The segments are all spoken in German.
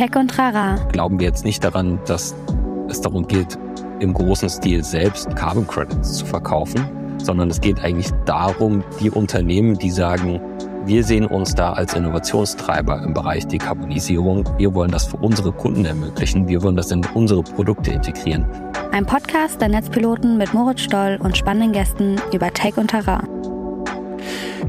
Tech und Rara. Glauben wir jetzt nicht daran, dass es darum geht, im großen Stil selbst Carbon Credits zu verkaufen, sondern es geht eigentlich darum, die Unternehmen, die sagen, wir sehen uns da als Innovationstreiber im Bereich Dekarbonisierung. Wir wollen das für unsere Kunden ermöglichen. Wir wollen das in unsere Produkte integrieren. Ein Podcast der Netzpiloten mit Moritz Stoll und spannenden Gästen über Tech und Terrain.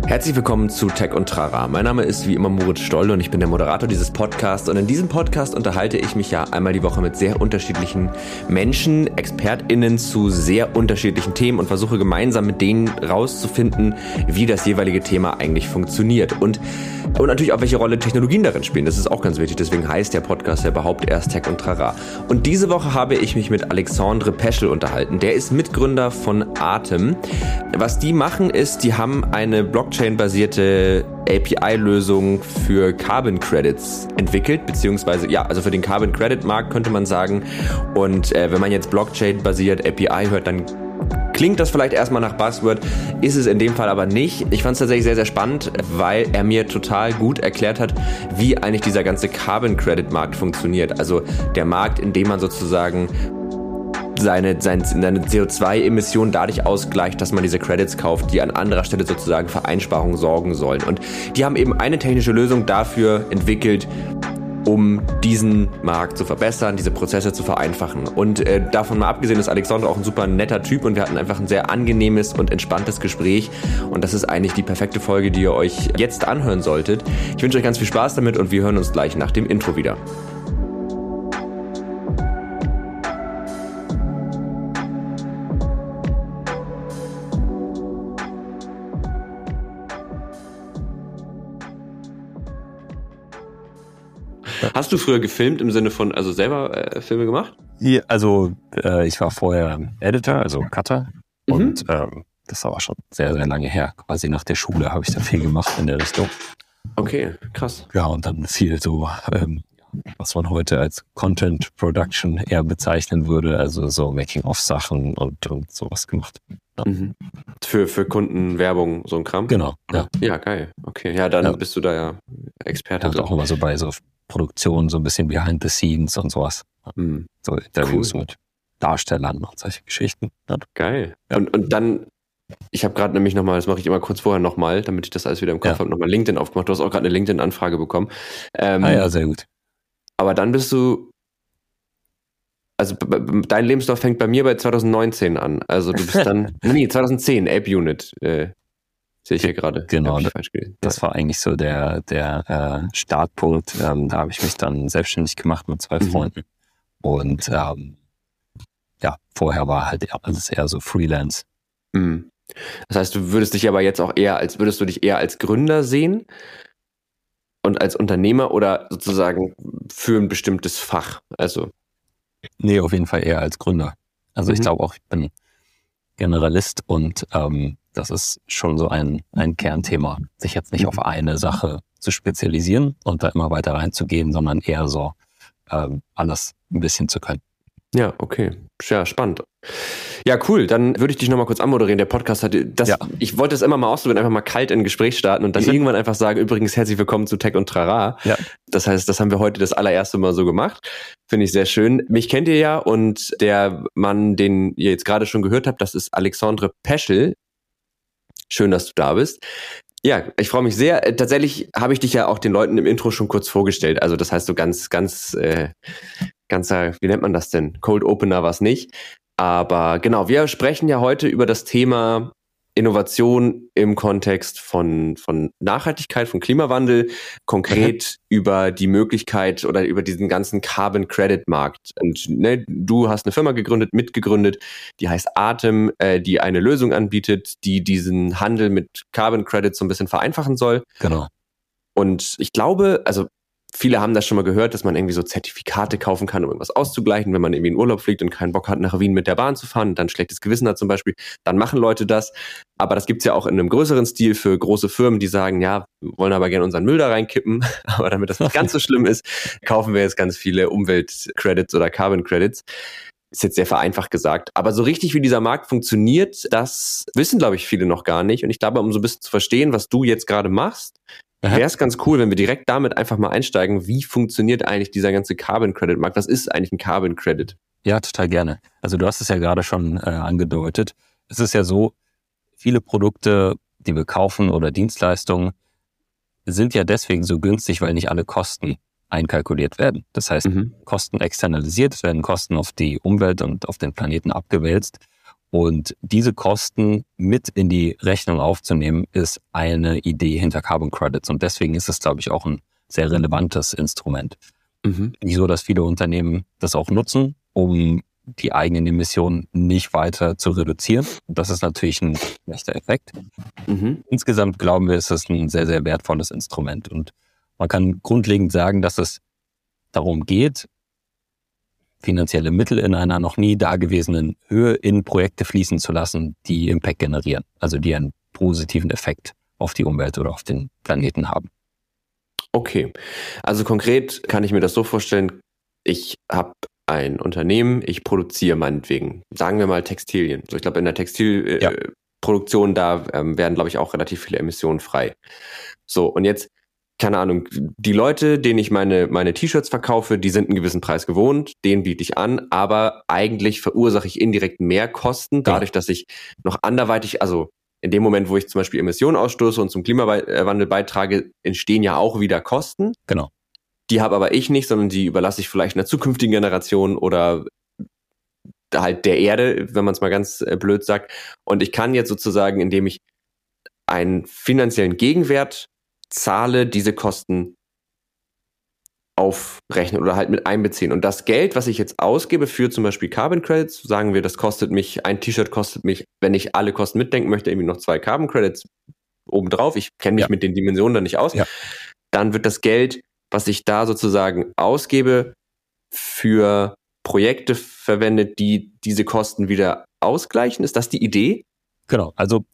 Herzlich willkommen zu Tech und Trara. Mein Name ist wie immer Moritz Stoll und ich bin der Moderator dieses Podcasts. Und in diesem Podcast unterhalte ich mich ja einmal die Woche mit sehr unterschiedlichen Menschen, ExpertInnen zu sehr unterschiedlichen Themen und versuche gemeinsam mit denen rauszufinden, wie das jeweilige Thema eigentlich funktioniert. Und, und natürlich auch, welche Rolle Technologien darin spielen. Das ist auch ganz wichtig. Deswegen heißt der Podcast ja überhaupt erst Tech und Trara. Und diese Woche habe ich mich mit Alexandre Peschel unterhalten. Der ist Mitgründer von Atem. Was die machen ist, die haben eine Blog Blockchain-basierte API-Lösung für Carbon Credits entwickelt, beziehungsweise ja, also für den Carbon Credit Markt könnte man sagen. Und äh, wenn man jetzt Blockchain-basiert API hört, dann Klingt das vielleicht erstmal nach Buzzword, ist es in dem Fall aber nicht. Ich fand es tatsächlich sehr, sehr spannend, weil er mir total gut erklärt hat, wie eigentlich dieser ganze Carbon Credit Markt funktioniert. Also der Markt, in dem man sozusagen seine, seine, seine CO2-Emissionen dadurch ausgleicht, dass man diese Credits kauft, die an anderer Stelle sozusagen für Einsparungen sorgen sollen. Und die haben eben eine technische Lösung dafür entwickelt, um diesen Markt zu verbessern, diese Prozesse zu vereinfachen. Und äh, davon mal abgesehen ist Alexander auch ein super netter Typ und wir hatten einfach ein sehr angenehmes und entspanntes Gespräch. Und das ist eigentlich die perfekte Folge, die ihr euch jetzt anhören solltet. Ich wünsche euch ganz viel Spaß damit und wir hören uns gleich nach dem Intro wieder. Hast du früher gefilmt im Sinne von, also selber äh, Filme gemacht? Ja, also äh, ich war vorher Editor, also Cutter. Mhm. Und ähm, das war schon sehr, sehr lange her. Quasi nach der Schule habe ich da viel gemacht in der Richtung. Okay, krass. Ja, und dann viel so, ähm, was man heute als Content Production eher bezeichnen würde, also so Making-of-Sachen und, und sowas gemacht. Mhm. Für, für Kunden, Werbung, so ein Kram? Genau, ja. Ja, geil. Okay, ja, dann ja. bist du da ja Experte. Ja, auch immer so bei so Produktion, so ein bisschen behind the scenes und sowas. Mhm. So Interviews cool. mit Darstellern und solche Geschichten. Geil. Ja. Und, und dann, ich habe gerade nämlich nochmal, das mache ich immer kurz vorher nochmal, damit ich das alles wieder im Kopf ja. habe, nochmal LinkedIn aufgemacht. Du hast auch gerade eine LinkedIn-Anfrage bekommen. Ähm, ah ja, sehr gut. Aber dann bist du, also dein Lebenslauf fängt bei mir bei 2019 an. Also du bist dann, nee, 2010, Ape Unit. Äh, Sehe ich hier gerade. Genau, das war eigentlich so der, der äh, Startpunkt. Ähm, da habe ich mich dann selbstständig gemacht mit zwei mhm. Freunden. Und ähm, ja, vorher war halt alles eher so Freelance. Mhm. Das heißt, du würdest dich aber jetzt auch eher als, würdest du dich eher als Gründer sehen und als Unternehmer oder sozusagen für ein bestimmtes Fach? Also. Nee, auf jeden Fall eher als Gründer. Also mhm. ich glaube auch, ich bin Generalist und ähm, das ist schon so ein, ein Kernthema, sich jetzt nicht auf mhm. eine Sache zu spezialisieren und da immer weiter reinzugehen, sondern eher so ähm, alles ein bisschen zu können. Ja, okay. Ja, spannend. Ja, cool. Dann würde ich dich nochmal kurz anmoderieren. Der Podcast hat das, ja. ich wollte es immer mal ausprobieren, einfach mal kalt in ein Gespräch starten und dann mhm. irgendwann einfach sagen, übrigens herzlich willkommen zu Tech und Trara. Ja. Das heißt, das haben wir heute das allererste Mal so gemacht. Finde ich sehr schön. Mich kennt ihr ja und der Mann, den ihr jetzt gerade schon gehört habt, das ist Alexandre Peschel. Schön, dass du da bist. Ja, ich freue mich sehr. Äh, tatsächlich habe ich dich ja auch den Leuten im Intro schon kurz vorgestellt. Also das heißt so ganz, ganz, äh, ganzer, wie nennt man das denn? Cold Opener war es nicht. Aber genau, wir sprechen ja heute über das Thema Innovation im Kontext von, von Nachhaltigkeit, von Klimawandel, konkret mhm. über die Möglichkeit oder über diesen ganzen Carbon Credit Markt. Und ne, du hast eine Firma gegründet, mitgegründet, die heißt Atem, äh, die eine Lösung anbietet, die diesen Handel mit Carbon Credits so ein bisschen vereinfachen soll. Genau. Und ich glaube, also Viele haben das schon mal gehört, dass man irgendwie so Zertifikate kaufen kann, um irgendwas auszugleichen, wenn man irgendwie in Urlaub fliegt und keinen Bock hat, nach Wien mit der Bahn zu fahren und dann schlechtes Gewissen hat zum Beispiel, dann machen Leute das. Aber das gibt's ja auch in einem größeren Stil für große Firmen, die sagen, ja, wollen aber gerne unseren Müll da reinkippen, aber damit das nicht ganz so schlimm ist, kaufen wir jetzt ganz viele Umweltcredits oder Carbon Credits. Ist jetzt sehr vereinfacht gesagt. Aber so richtig, wie dieser Markt funktioniert, das wissen, glaube ich, viele noch gar nicht. Und ich glaube, um so ein bisschen zu verstehen, was du jetzt gerade machst, wäre es ganz cool, wenn wir direkt damit einfach mal einsteigen. Wie funktioniert eigentlich dieser ganze Carbon Credit Markt? Was ist eigentlich ein Carbon Credit? Ja, total gerne. Also du hast es ja gerade schon äh, angedeutet. Es ist ja so, viele Produkte, die wir kaufen oder Dienstleistungen, sind ja deswegen so günstig, weil nicht alle Kosten einkalkuliert werden. Das heißt, mhm. Kosten externalisiert, werden Kosten auf die Umwelt und auf den Planeten abgewälzt. Und diese Kosten mit in die Rechnung aufzunehmen, ist eine Idee hinter Carbon Credits. Und deswegen ist es, glaube ich, auch ein sehr relevantes Instrument. Mhm. Nicht so, dass viele Unternehmen das auch nutzen, um die eigenen Emissionen nicht weiter zu reduzieren. Das ist natürlich ein schlechter Effekt. Mhm. Insgesamt glauben wir, ist es ein sehr, sehr wertvolles Instrument. Und man kann grundlegend sagen, dass es darum geht, finanzielle Mittel in einer noch nie dagewesenen Höhe in Projekte fließen zu lassen, die Impact generieren, also die einen positiven Effekt auf die Umwelt oder auf den Planeten haben. Okay, also konkret kann ich mir das so vorstellen, ich habe ein Unternehmen, ich produziere meinetwegen, sagen wir mal Textilien. So, ich glaube, in der Textilproduktion, äh, ja. da ähm, werden, glaube ich, auch relativ viele Emissionen frei. So, und jetzt keine Ahnung, die Leute, denen ich meine, meine T-Shirts verkaufe, die sind einen gewissen Preis gewohnt, den biete ich an, aber eigentlich verursache ich indirekt mehr Kosten, dadurch, dass ich noch anderweitig, also in dem Moment, wo ich zum Beispiel Emissionen ausstoße und zum Klimawandel beitrage, entstehen ja auch wieder Kosten. Genau. Die habe aber ich nicht, sondern die überlasse ich vielleicht einer zukünftigen Generation oder halt der Erde, wenn man es mal ganz äh, blöd sagt. Und ich kann jetzt sozusagen, indem ich einen finanziellen Gegenwert zahle, diese Kosten aufrechnen oder halt mit einbeziehen. Und das Geld, was ich jetzt ausgebe für zum Beispiel Carbon Credits, sagen wir, das kostet mich, ein T-Shirt kostet mich, wenn ich alle Kosten mitdenken möchte, irgendwie noch zwei Carbon Credits obendrauf. Ich kenne mich ja. mit den Dimensionen da nicht aus. Ja. Dann wird das Geld, was ich da sozusagen ausgebe, für Projekte verwendet, die diese Kosten wieder ausgleichen. Ist das die Idee? Genau. Also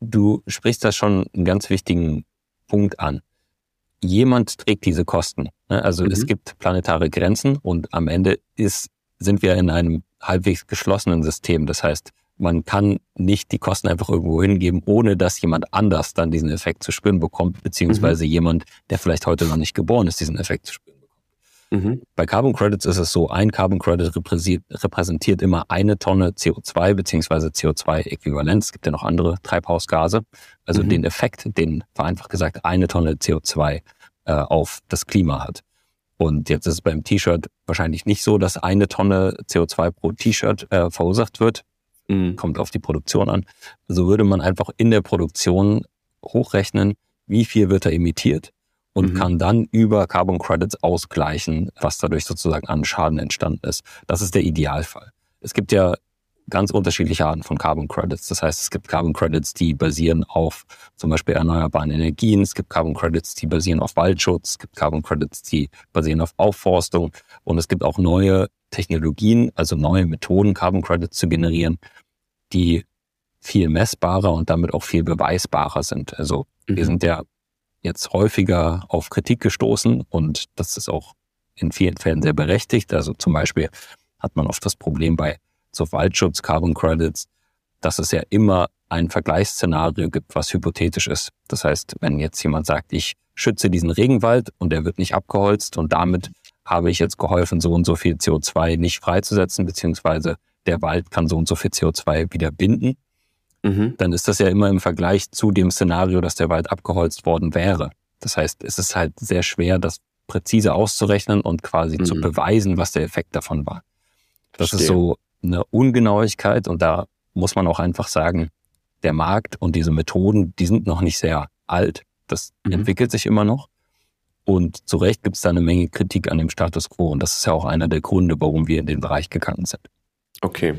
du sprichst da schon einen ganz wichtigen Punkt an. Jemand trägt diese Kosten. Ne? Also mhm. es gibt planetare Grenzen und am Ende ist, sind wir in einem halbwegs geschlossenen System. Das heißt, man kann nicht die Kosten einfach irgendwo hingeben, ohne dass jemand anders dann diesen Effekt zu spüren bekommt, beziehungsweise mhm. jemand, der vielleicht heute noch nicht geboren ist, diesen Effekt zu spüren. Mhm. Bei Carbon Credits ist es so, ein Carbon Credit repräsentiert immer eine Tonne CO2 beziehungsweise CO2-Äquivalenz. Es gibt ja noch andere Treibhausgase. Also mhm. den Effekt, den vereinfacht gesagt eine Tonne CO2 äh, auf das Klima hat. Und jetzt ist es beim T-Shirt wahrscheinlich nicht so, dass eine Tonne CO2 pro T-Shirt äh, verursacht wird. Mhm. Kommt auf die Produktion an. So würde man einfach in der Produktion hochrechnen, wie viel wird da emittiert und mhm. kann dann über Carbon Credits ausgleichen, was dadurch sozusagen an Schaden entstanden ist. Das ist der Idealfall. Es gibt ja ganz unterschiedliche Arten von Carbon Credits. Das heißt, es gibt Carbon Credits, die basieren auf zum Beispiel erneuerbaren Energien. Es gibt Carbon Credits, die basieren auf Waldschutz. Es gibt Carbon Credits, die basieren auf Aufforstung. Und es gibt auch neue Technologien, also neue Methoden, Carbon Credits zu generieren, die viel messbarer und damit auch viel beweisbarer sind. Also mhm. wir sind ja jetzt häufiger auf Kritik gestoßen und das ist auch in vielen Fällen sehr berechtigt. Also zum Beispiel hat man oft das Problem bei so Waldschutz, Carbon Credits, dass es ja immer ein Vergleichsszenario gibt, was hypothetisch ist. Das heißt, wenn jetzt jemand sagt, ich schütze diesen Regenwald und der wird nicht abgeholzt und damit habe ich jetzt geholfen, so und so viel CO2 nicht freizusetzen, beziehungsweise der Wald kann so und so viel CO2 wieder binden, mhm. dann ist das ja immer im Vergleich zu dem Szenario, dass der Wald abgeholzt worden wäre. Das heißt, es ist halt sehr schwer, das präzise auszurechnen und quasi mhm. zu beweisen, was der Effekt davon war. Das Verstehe. ist so eine Ungenauigkeit und da muss man auch einfach sagen, der Markt und diese Methoden, die sind noch nicht sehr alt. Das mhm. entwickelt sich immer noch. Und zu Recht gibt es da eine Menge Kritik an dem Status quo. Und das ist ja auch einer der Gründe, warum wir in den Bereich gegangen sind. Okay.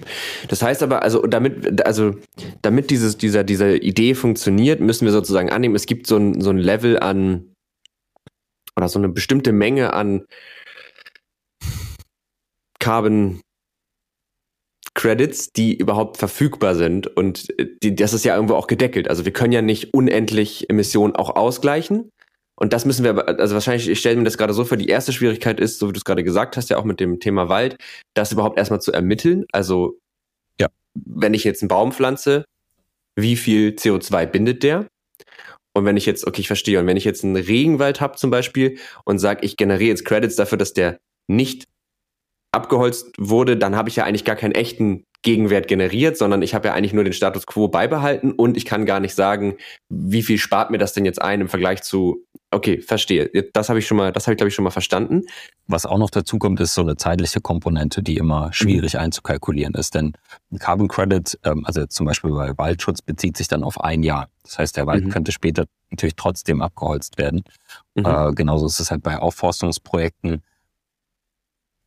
Das heißt aber, also damit, also damit dieses, dieser, dieser Idee funktioniert, müssen wir sozusagen annehmen, es gibt so ein, so ein Level an oder so eine bestimmte Menge an Carbon Credits, die überhaupt verfügbar sind. Und die, das ist ja irgendwo auch gedeckelt. Also wir können ja nicht unendlich Emissionen auch ausgleichen. Und das müssen wir aber, also wahrscheinlich, ich stelle mir das gerade so vor, die erste Schwierigkeit ist, so wie du es gerade gesagt hast, ja auch mit dem Thema Wald, das überhaupt erstmal zu ermitteln. Also, ja, wenn ich jetzt einen Baum pflanze, wie viel CO2 bindet der? Und Und wenn ich jetzt, okay, ich verstehe, und wenn ich jetzt einen Regenwald habe zum Beispiel und sage, ich generiere jetzt Credits dafür, dass der nicht abgeholzt wurde, dann habe ich ja eigentlich gar keinen echten Gegenwert generiert, sondern ich habe ja eigentlich nur den Status quo beibehalten und ich kann gar nicht sagen, wie viel spart mir das denn jetzt ein im Vergleich zu, okay, verstehe. Das habe ich schon mal, das habe ich glaube ich schon mal verstanden. Was auch noch dazu kommt, ist so eine zeitliche Komponente, die immer schwierig mhm. einzukalkulieren ist, denn ein Carbon Credit, ähm, also zum Beispiel bei Waldschutz bezieht sich dann auf ein Jahr. Das heißt, der Wald mhm. könnte später natürlich trotzdem abgeholzt werden. Mhm. Äh, genauso ist es halt bei Aufforstungsprojekten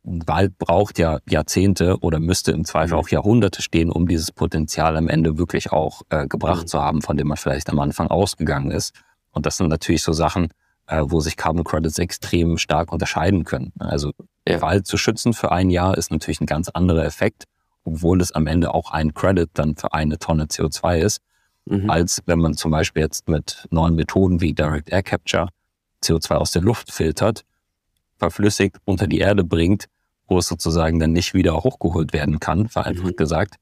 Wald braucht ja Jahrzehnte oder müsste im Zweifel mhm. auch Jahrhunderte stehen, um dieses Potenzial am Ende wirklich auch äh, gebracht mhm. zu haben, von dem man vielleicht am Anfang ausgegangen ist. Und das sind natürlich so Sachen, äh, wo sich Carbon Credits extrem stark unterscheiden können. Also ja. Wald zu schützen für ein Jahr ist natürlich ein ganz anderer Effekt, obwohl es am Ende auch ein Credit dann für eine Tonne CO2 ist, mhm. als wenn man zum Beispiel jetzt mit neuen Methoden wie Direct Air Capture CO2 aus der Luft filtert, verflüssigt unter die Erde bringt wo es sozusagen dann nicht wieder hochgeholt werden kann, vereinfacht mhm. gesagt.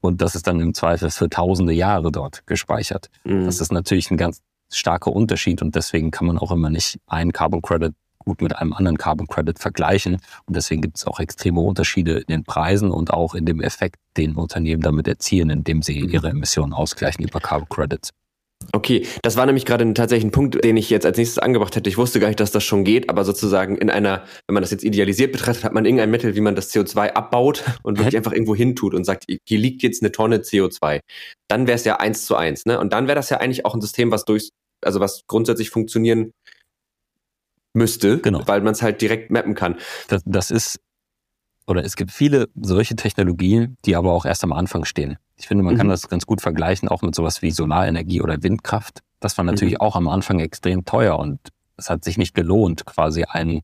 Und das ist dann im Zweifel für tausende Jahre dort gespeichert. Mhm. Das ist natürlich ein ganz starker Unterschied und deswegen kann man auch immer nicht einen Carbon Credit gut mit einem anderen Carbon Credit vergleichen. Und deswegen gibt es auch extreme Unterschiede in den Preisen und auch in dem Effekt, den Unternehmen damit erzielen, indem sie mhm. ihre Emissionen ausgleichen über Carbon Credits. Okay, das war nämlich gerade tatsächlich ein Punkt, den ich jetzt als nächstes angebracht hätte. Ich wusste gar nicht, dass das schon geht, aber sozusagen in einer, wenn man das jetzt idealisiert betrachtet, hat man irgendein Mittel, wie man das CO2 abbaut und wirklich einfach irgendwo hintut und sagt, hier liegt jetzt eine Tonne CO2. Dann wäre es ja eins zu eins, ne? Und dann wäre das ja eigentlich auch ein System, was durch, also was grundsätzlich funktionieren müsste, genau. weil man es halt direkt mappen kann. Das, das ist oder es gibt viele solche Technologien, die aber auch erst am Anfang stehen. Ich finde, man mhm. kann das ganz gut vergleichen, auch mit sowas wie Solarenergie oder Windkraft. Das war natürlich mhm. auch am Anfang extrem teuer und es hat sich nicht gelohnt, quasi ein,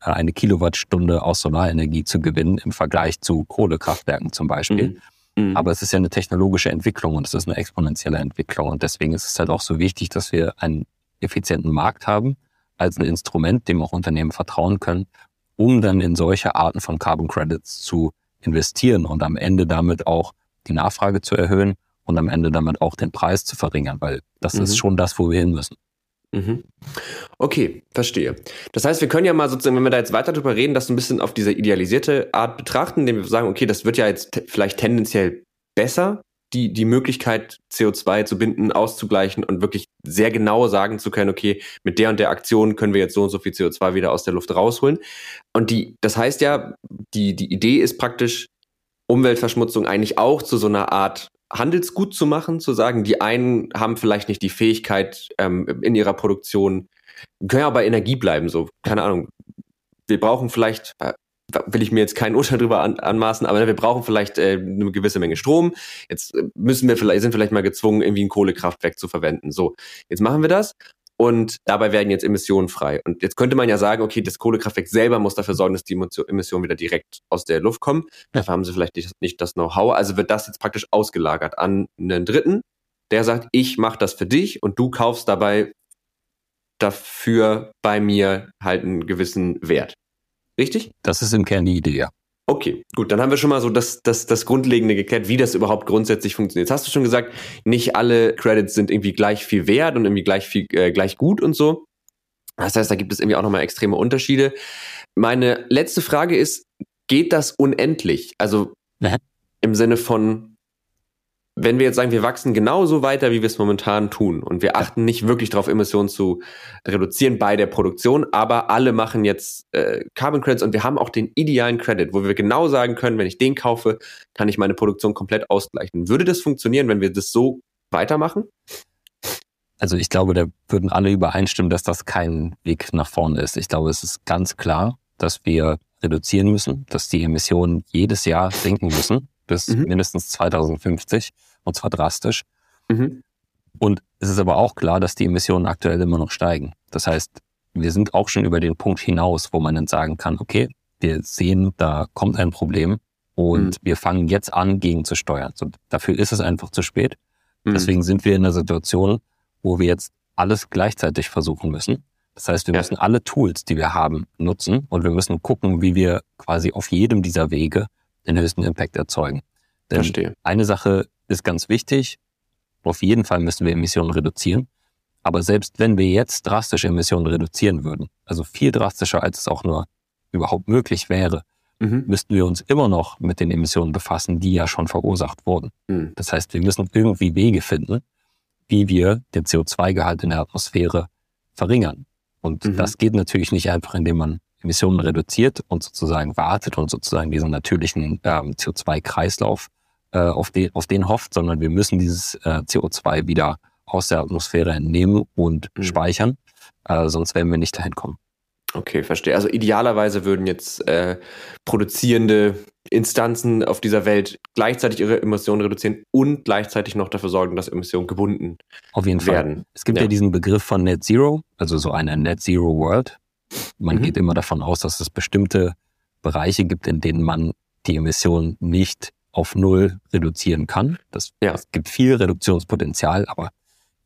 äh, eine Kilowattstunde aus Solarenergie zu gewinnen im Vergleich zu Kohlekraftwerken zum Beispiel. Mhm. mhm. Aber es ist ja eine technologische Entwicklung und es ist eine exponentielle Entwicklung und deswegen ist es halt auch so wichtig, dass wir einen effizienten Markt haben als ein Instrument, dem auch Unternehmen vertrauen können um dann in solche Arten von Carbon Credits zu investieren und am Ende damit auch die Nachfrage zu erhöhen und am Ende damit auch den Preis zu verringern, weil das mhm. ist schon das, wo wir hin müssen. Mhm. Okay, verstehe. Das heißt, wir können ja mal sozusagen, wenn wir da jetzt weiter drüber reden, das ein bisschen auf diese idealisierte Art betrachten, indem wir sagen, okay, das wird ja jetzt vielleicht tendenziell besser, die, die Möglichkeit, CO2 zu binden, auszugleichen und wirklich sehr genau sagen zu können, okay, mit der und der Aktion können wir jetzt so und so viel CO2 wieder aus der Luft rausholen. Und die, das heißt ja, die, die Idee ist praktisch, Umweltverschmutzung eigentlich auch zu so einer Art Handelsgut zu machen, zu sagen, die einen haben vielleicht nicht die Fähigkeit ähm, in ihrer Produktion, können ja bei Energie bleiben, so, keine Ahnung. Wir brauchen vielleicht, äh, will ich mir jetzt kein Urteil drüber an, anmaßen, aber wir brauchen vielleicht äh, eine gewisse Menge Strom. Jetzt äh, müssen wir vielleicht, sind vielleicht mal gezwungen, irgendwie ein Kohlekraftwerk zu verwenden. So, jetzt machen wir das und dabei werden jetzt Emissionen frei. Und jetzt könnte man ja sagen, okay, das Kohlekraftwerk selber muss dafür sorgen, dass die Emissionen wieder direkt aus der Luft kommen. Dafür haben sie vielleicht nicht, nicht das Know-how. Also wird das jetzt praktisch ausgelagert an einen Dritten, der sagt, ich mache das für dich und du kaufst dabei dafür bei mir halt einen gewissen Wert. Richtig? Das ist im Kern die Idee, ja. Okay, gut, dann haben wir schon mal so das, das, das Grundlegende geklärt, wie das überhaupt grundsätzlich funktioniert. Jetzt hast du schon gesagt, nicht alle Credits sind irgendwie gleich viel wert und irgendwie gleich viel, äh, gleich gut und so. Das heißt, da gibt es irgendwie auch nochmal extreme Unterschiede. Meine letzte Frage ist, geht das unendlich? Also im Sinne von, wenn wir jetzt sagen, wir wachsen genauso weiter, wie wir es momentan tun und wir achten nicht wirklich darauf, Emissionen zu reduzieren bei der Produktion, aber alle machen jetzt äh, Carbon Credits und wir haben auch den idealen Credit, wo wir genau sagen können, wenn ich den kaufe, kann ich meine Produktion komplett ausgleichen. Würde das funktionieren, wenn wir das so weitermachen? Also ich glaube, da würden alle übereinstimmen, dass das kein Weg nach vorne ist. Ich glaube, es ist ganz klar, dass wir reduzieren müssen, dass die Emissionen jedes Jahr sinken müssen bis mhm. mindestens 2050 und zwar drastisch. Mhm. Und es ist aber auch klar, dass die Emissionen aktuell immer noch steigen. Das heißt, wir sind auch schon über den Punkt hinaus, wo man dann sagen kann, okay, wir sehen, da kommt ein Problem und mhm. wir fangen jetzt an, gegen zu steuern. So, dafür ist es einfach zu spät. Mhm. Deswegen sind wir in einer Situation, wo wir jetzt alles gleichzeitig versuchen müssen. Das heißt, wir ja. müssen alle Tools, die wir haben, nutzen und wir müssen gucken, wie wir quasi auf jedem dieser Wege den höchsten Impact erzeugen. Denn Verstehe. eine Sache ist ganz wichtig. Auf jeden Fall müssen wir Emissionen reduzieren. Aber selbst wenn wir jetzt drastisch Emissionen reduzieren würden, also viel drastischer, als es auch nur überhaupt möglich wäre, mhm. müssten wir uns immer noch mit den Emissionen befassen, die ja schon verursacht wurden. Mhm. Das heißt, wir müssen irgendwie Wege finden, wie wir den CO2-Gehalt in der Atmosphäre verringern. Und mhm. das geht natürlich nicht einfach, indem man Emissionen reduziert und sozusagen wartet und sozusagen diesen natürlichen ähm, CO2-Kreislauf äh, auf, den, auf den hofft, sondern wir müssen dieses äh, CO2 wieder aus der Atmosphäre entnehmen und mhm. speichern, äh, sonst werden wir nicht dahin kommen. Okay, verstehe. Also idealerweise würden jetzt äh, produzierende Instanzen auf dieser Welt gleichzeitig ihre Emissionen reduzieren und gleichzeitig noch dafür sorgen, dass Emissionen gebunden auf jeden werden. Fall. Es gibt ja. ja diesen Begriff von Net Zero, also so eine Net Zero World. Man mhm. geht immer davon aus, dass es bestimmte Bereiche gibt, in denen man die Emissionen nicht auf Null reduzieren kann. Das, ja. Es gibt viel Reduktionspotenzial, aber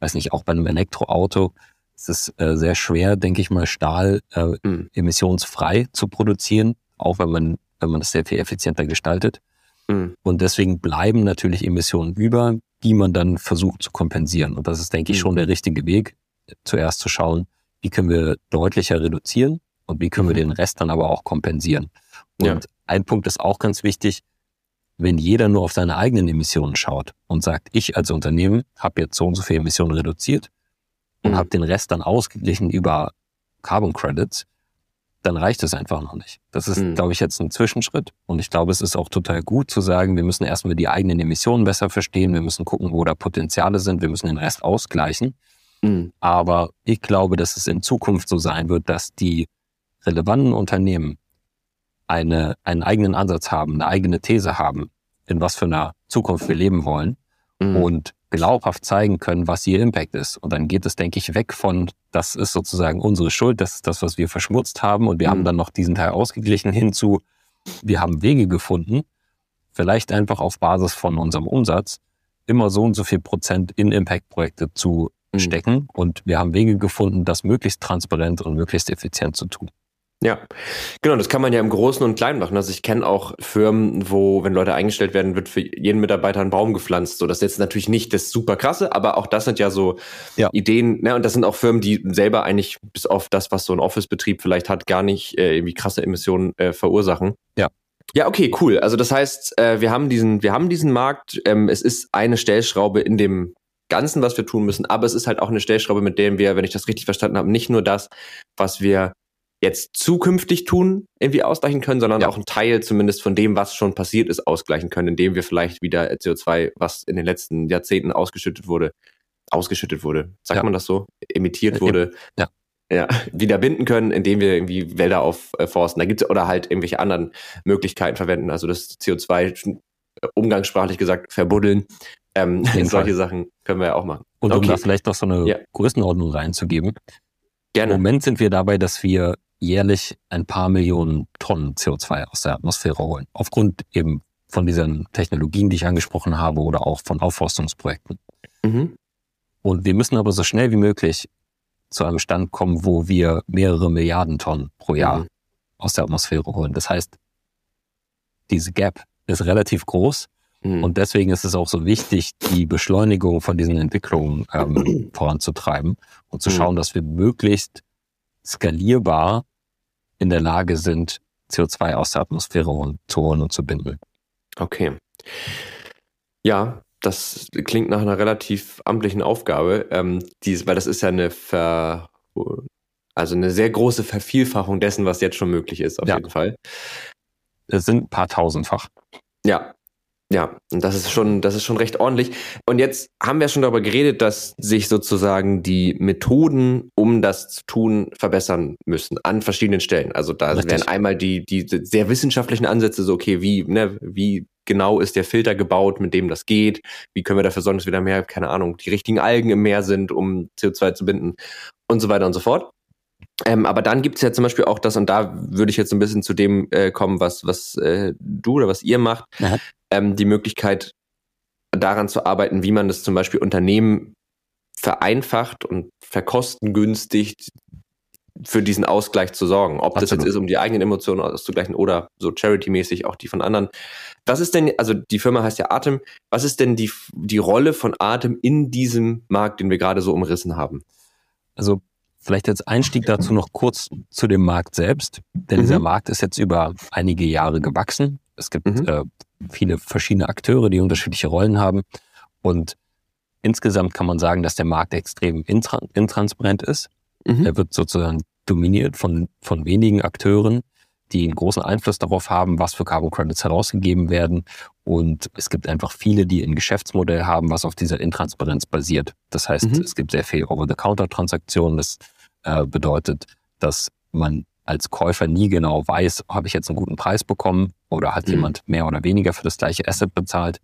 weiß nicht, auch bei einem Elektroauto ist es äh, sehr schwer, denke ich mal, Stahl äh, mhm. emissionsfrei zu produzieren, auch wenn man, wenn man das sehr viel effizienter gestaltet. Mhm. Und deswegen bleiben natürlich Emissionen über, die man dann versucht zu kompensieren. Und das ist, denke ich, schon der richtige Weg, zuerst zu schauen, wie können wir deutlicher reduzieren und wie können wir mhm. den Rest dann aber auch kompensieren. Und ja. ein Punkt ist auch ganz wichtig, wenn jeder nur auf seine eigenen Emissionen schaut und sagt, ich als Unternehmen habe jetzt so und so viele Emissionen reduziert und mhm. habe den Rest dann ausgeglichen über Carbon Credits, dann reicht es einfach noch nicht. Das ist, mhm. glaube ich, jetzt ein Zwischenschritt. Und ich glaube, es ist auch total gut zu sagen, wir müssen erstmal die eigenen Emissionen besser verstehen, wir müssen gucken, wo da Potenziale sind, wir müssen den Rest ausgleichen. Mhm. Aber ich glaube, dass es in Zukunft so sein wird, dass die relevanten Unternehmen eine, einen eigenen Ansatz haben, eine eigene These haben, in was für einer Zukunft wir leben wollen mhm. und glaubhaft zeigen können, was ihr Impact ist. Und dann geht es, denke ich, weg von, das ist sozusagen unsere Schuld, das ist das, was wir verschmutzt haben und wir mhm. haben dann noch diesen Teil ausgeglichen hinzu, wir haben Wege gefunden, vielleicht einfach auf Basis von unserem Umsatz immer so und so viel Prozent in Impact-Projekte zu mhm. stecken und wir haben Wege gefunden, das möglichst transparent und möglichst effizient zu tun. Ja, genau, das kann man ja im Großen und Kleinen machen. Also ich kenne auch Firmen, wo, wenn Leute eingestellt werden, wird für jeden Mitarbeiter ein Baum gepflanzt. So, das ist jetzt natürlich nicht das super krasse, aber auch das sind ja so ja. Ideen, ne? Und das sind auch Firmen, die selber eigentlich bis auf das, was so ein Office-Betrieb vielleicht hat, gar nicht äh, irgendwie krasse Emissionen äh, verursachen. Ja. Ja, okay, cool. Also das heißt, äh, wir haben diesen, wir haben diesen Markt. Ähm, es ist eine Stellschraube in dem Ganzen, was wir tun müssen, aber es ist halt auch eine Stellschraube, mit der wir, wenn ich das richtig verstanden habe, nicht nur das, was wir jetzt zukünftig tun, irgendwie ausgleichen können, sondern ja. auch einen Teil zumindest von dem, was schon passiert ist, ausgleichen können, indem wir vielleicht wieder CO2, was in den letzten Jahrzehnten ausgeschüttet wurde, ausgeschüttet wurde, sagt ja. man das so, emittiert wurde, ja. ja, wieder binden können, indem wir irgendwie Wälder aufforsten. Da gibt's oder halt irgendwelche anderen Möglichkeiten verwenden, also das CO2 umgangssprachlich gesagt verbuddeln. Ähm, solche Sachen können wir ja auch machen. Und um da vielleicht noch so eine ja. Größenordnung reinzugeben. Gerne. Im Moment sind wir dabei, dass wir jährlich ein paar Millionen Tonnen CO2 aus der Atmosphäre holen. Aufgrund eben von diesen Technologien, die ich angesprochen habe oder auch von Aufforstungsprojekten. Mhm. Und wir müssen aber so schnell wie möglich zu einem Stand kommen, wo wir mehrere Milliarden Tonnen pro Jahr mhm. aus der Atmosphäre holen. Das heißt, diese Gap ist relativ groß mhm. und deswegen ist es auch so wichtig, die Beschleunigung von diesen Entwicklungen ähm, voranzutreiben und zu mhm. schauen, dass wir möglichst skalierbar in der Lage sind, CO2 aus der Atmosphäre zu holen und zu binden. Okay. Ja, das klingt nach einer relativ amtlichen Aufgabe, ähm, dies, weil das ist ja eine Ver, also eine sehr große Vervielfachung dessen, was jetzt schon möglich ist, auf ja. jeden Fall. Es sind ein paar tausendfach. Ja, ja, und das ist schon, das ist schon recht ordentlich. Und jetzt haben wir schon darüber geredet, dass sich sozusagen die Methoden, um das zu tun, verbessern müssen an verschiedenen Stellen. Also da Richtig. wären einmal die, die sehr wissenschaftlichen Ansätze, so okay, wie, ne, wie genau ist der Filter gebaut, mit dem das geht? Wie können wir dafür sorgen, dass wieder mehr, keine Ahnung, die richtigen Algen im Meer sind, um CO2 zu binden und so weiter und so fort. Ähm, aber dann gibt's ja zum Beispiel auch das, und da würde ich jetzt ein bisschen zu dem äh, kommen, was, was äh, du oder was ihr macht, ähm, die Möglichkeit daran zu arbeiten, wie man das zum Beispiel Unternehmen vereinfacht und verkostengünstig für diesen Ausgleich zu sorgen. Ob Absolut. das jetzt ist, um die eigenen Emotionen auszugleichen oder so charity-mäßig auch die von anderen. Was ist denn, also die Firma heißt ja Atem, was ist denn die, die Rolle von Atem in diesem Markt, den wir gerade so umrissen haben? Also vielleicht als Einstieg dazu noch kurz zu dem Markt selbst, denn mhm. dieser Markt ist jetzt über einige Jahre gewachsen. Es gibt mhm. äh, viele verschiedene Akteure, die unterschiedliche Rollen haben und insgesamt kann man sagen, dass der Markt extrem intran intransparent ist. Mhm. Er wird sozusagen dominiert von, von wenigen Akteuren, die einen großen Einfluss darauf haben, was für Carbon Credits herausgegeben werden. Und es gibt einfach viele, die ein Geschäftsmodell haben, was auf dieser Intransparenz basiert. Das heißt, mhm. es gibt sehr viel Over-the-Counter-Transaktionen. Das äh, bedeutet, dass man als Käufer nie genau weiß, habe ich jetzt einen guten Preis bekommen oder hat mhm. jemand mehr oder weniger für das gleiche Asset bezahlt.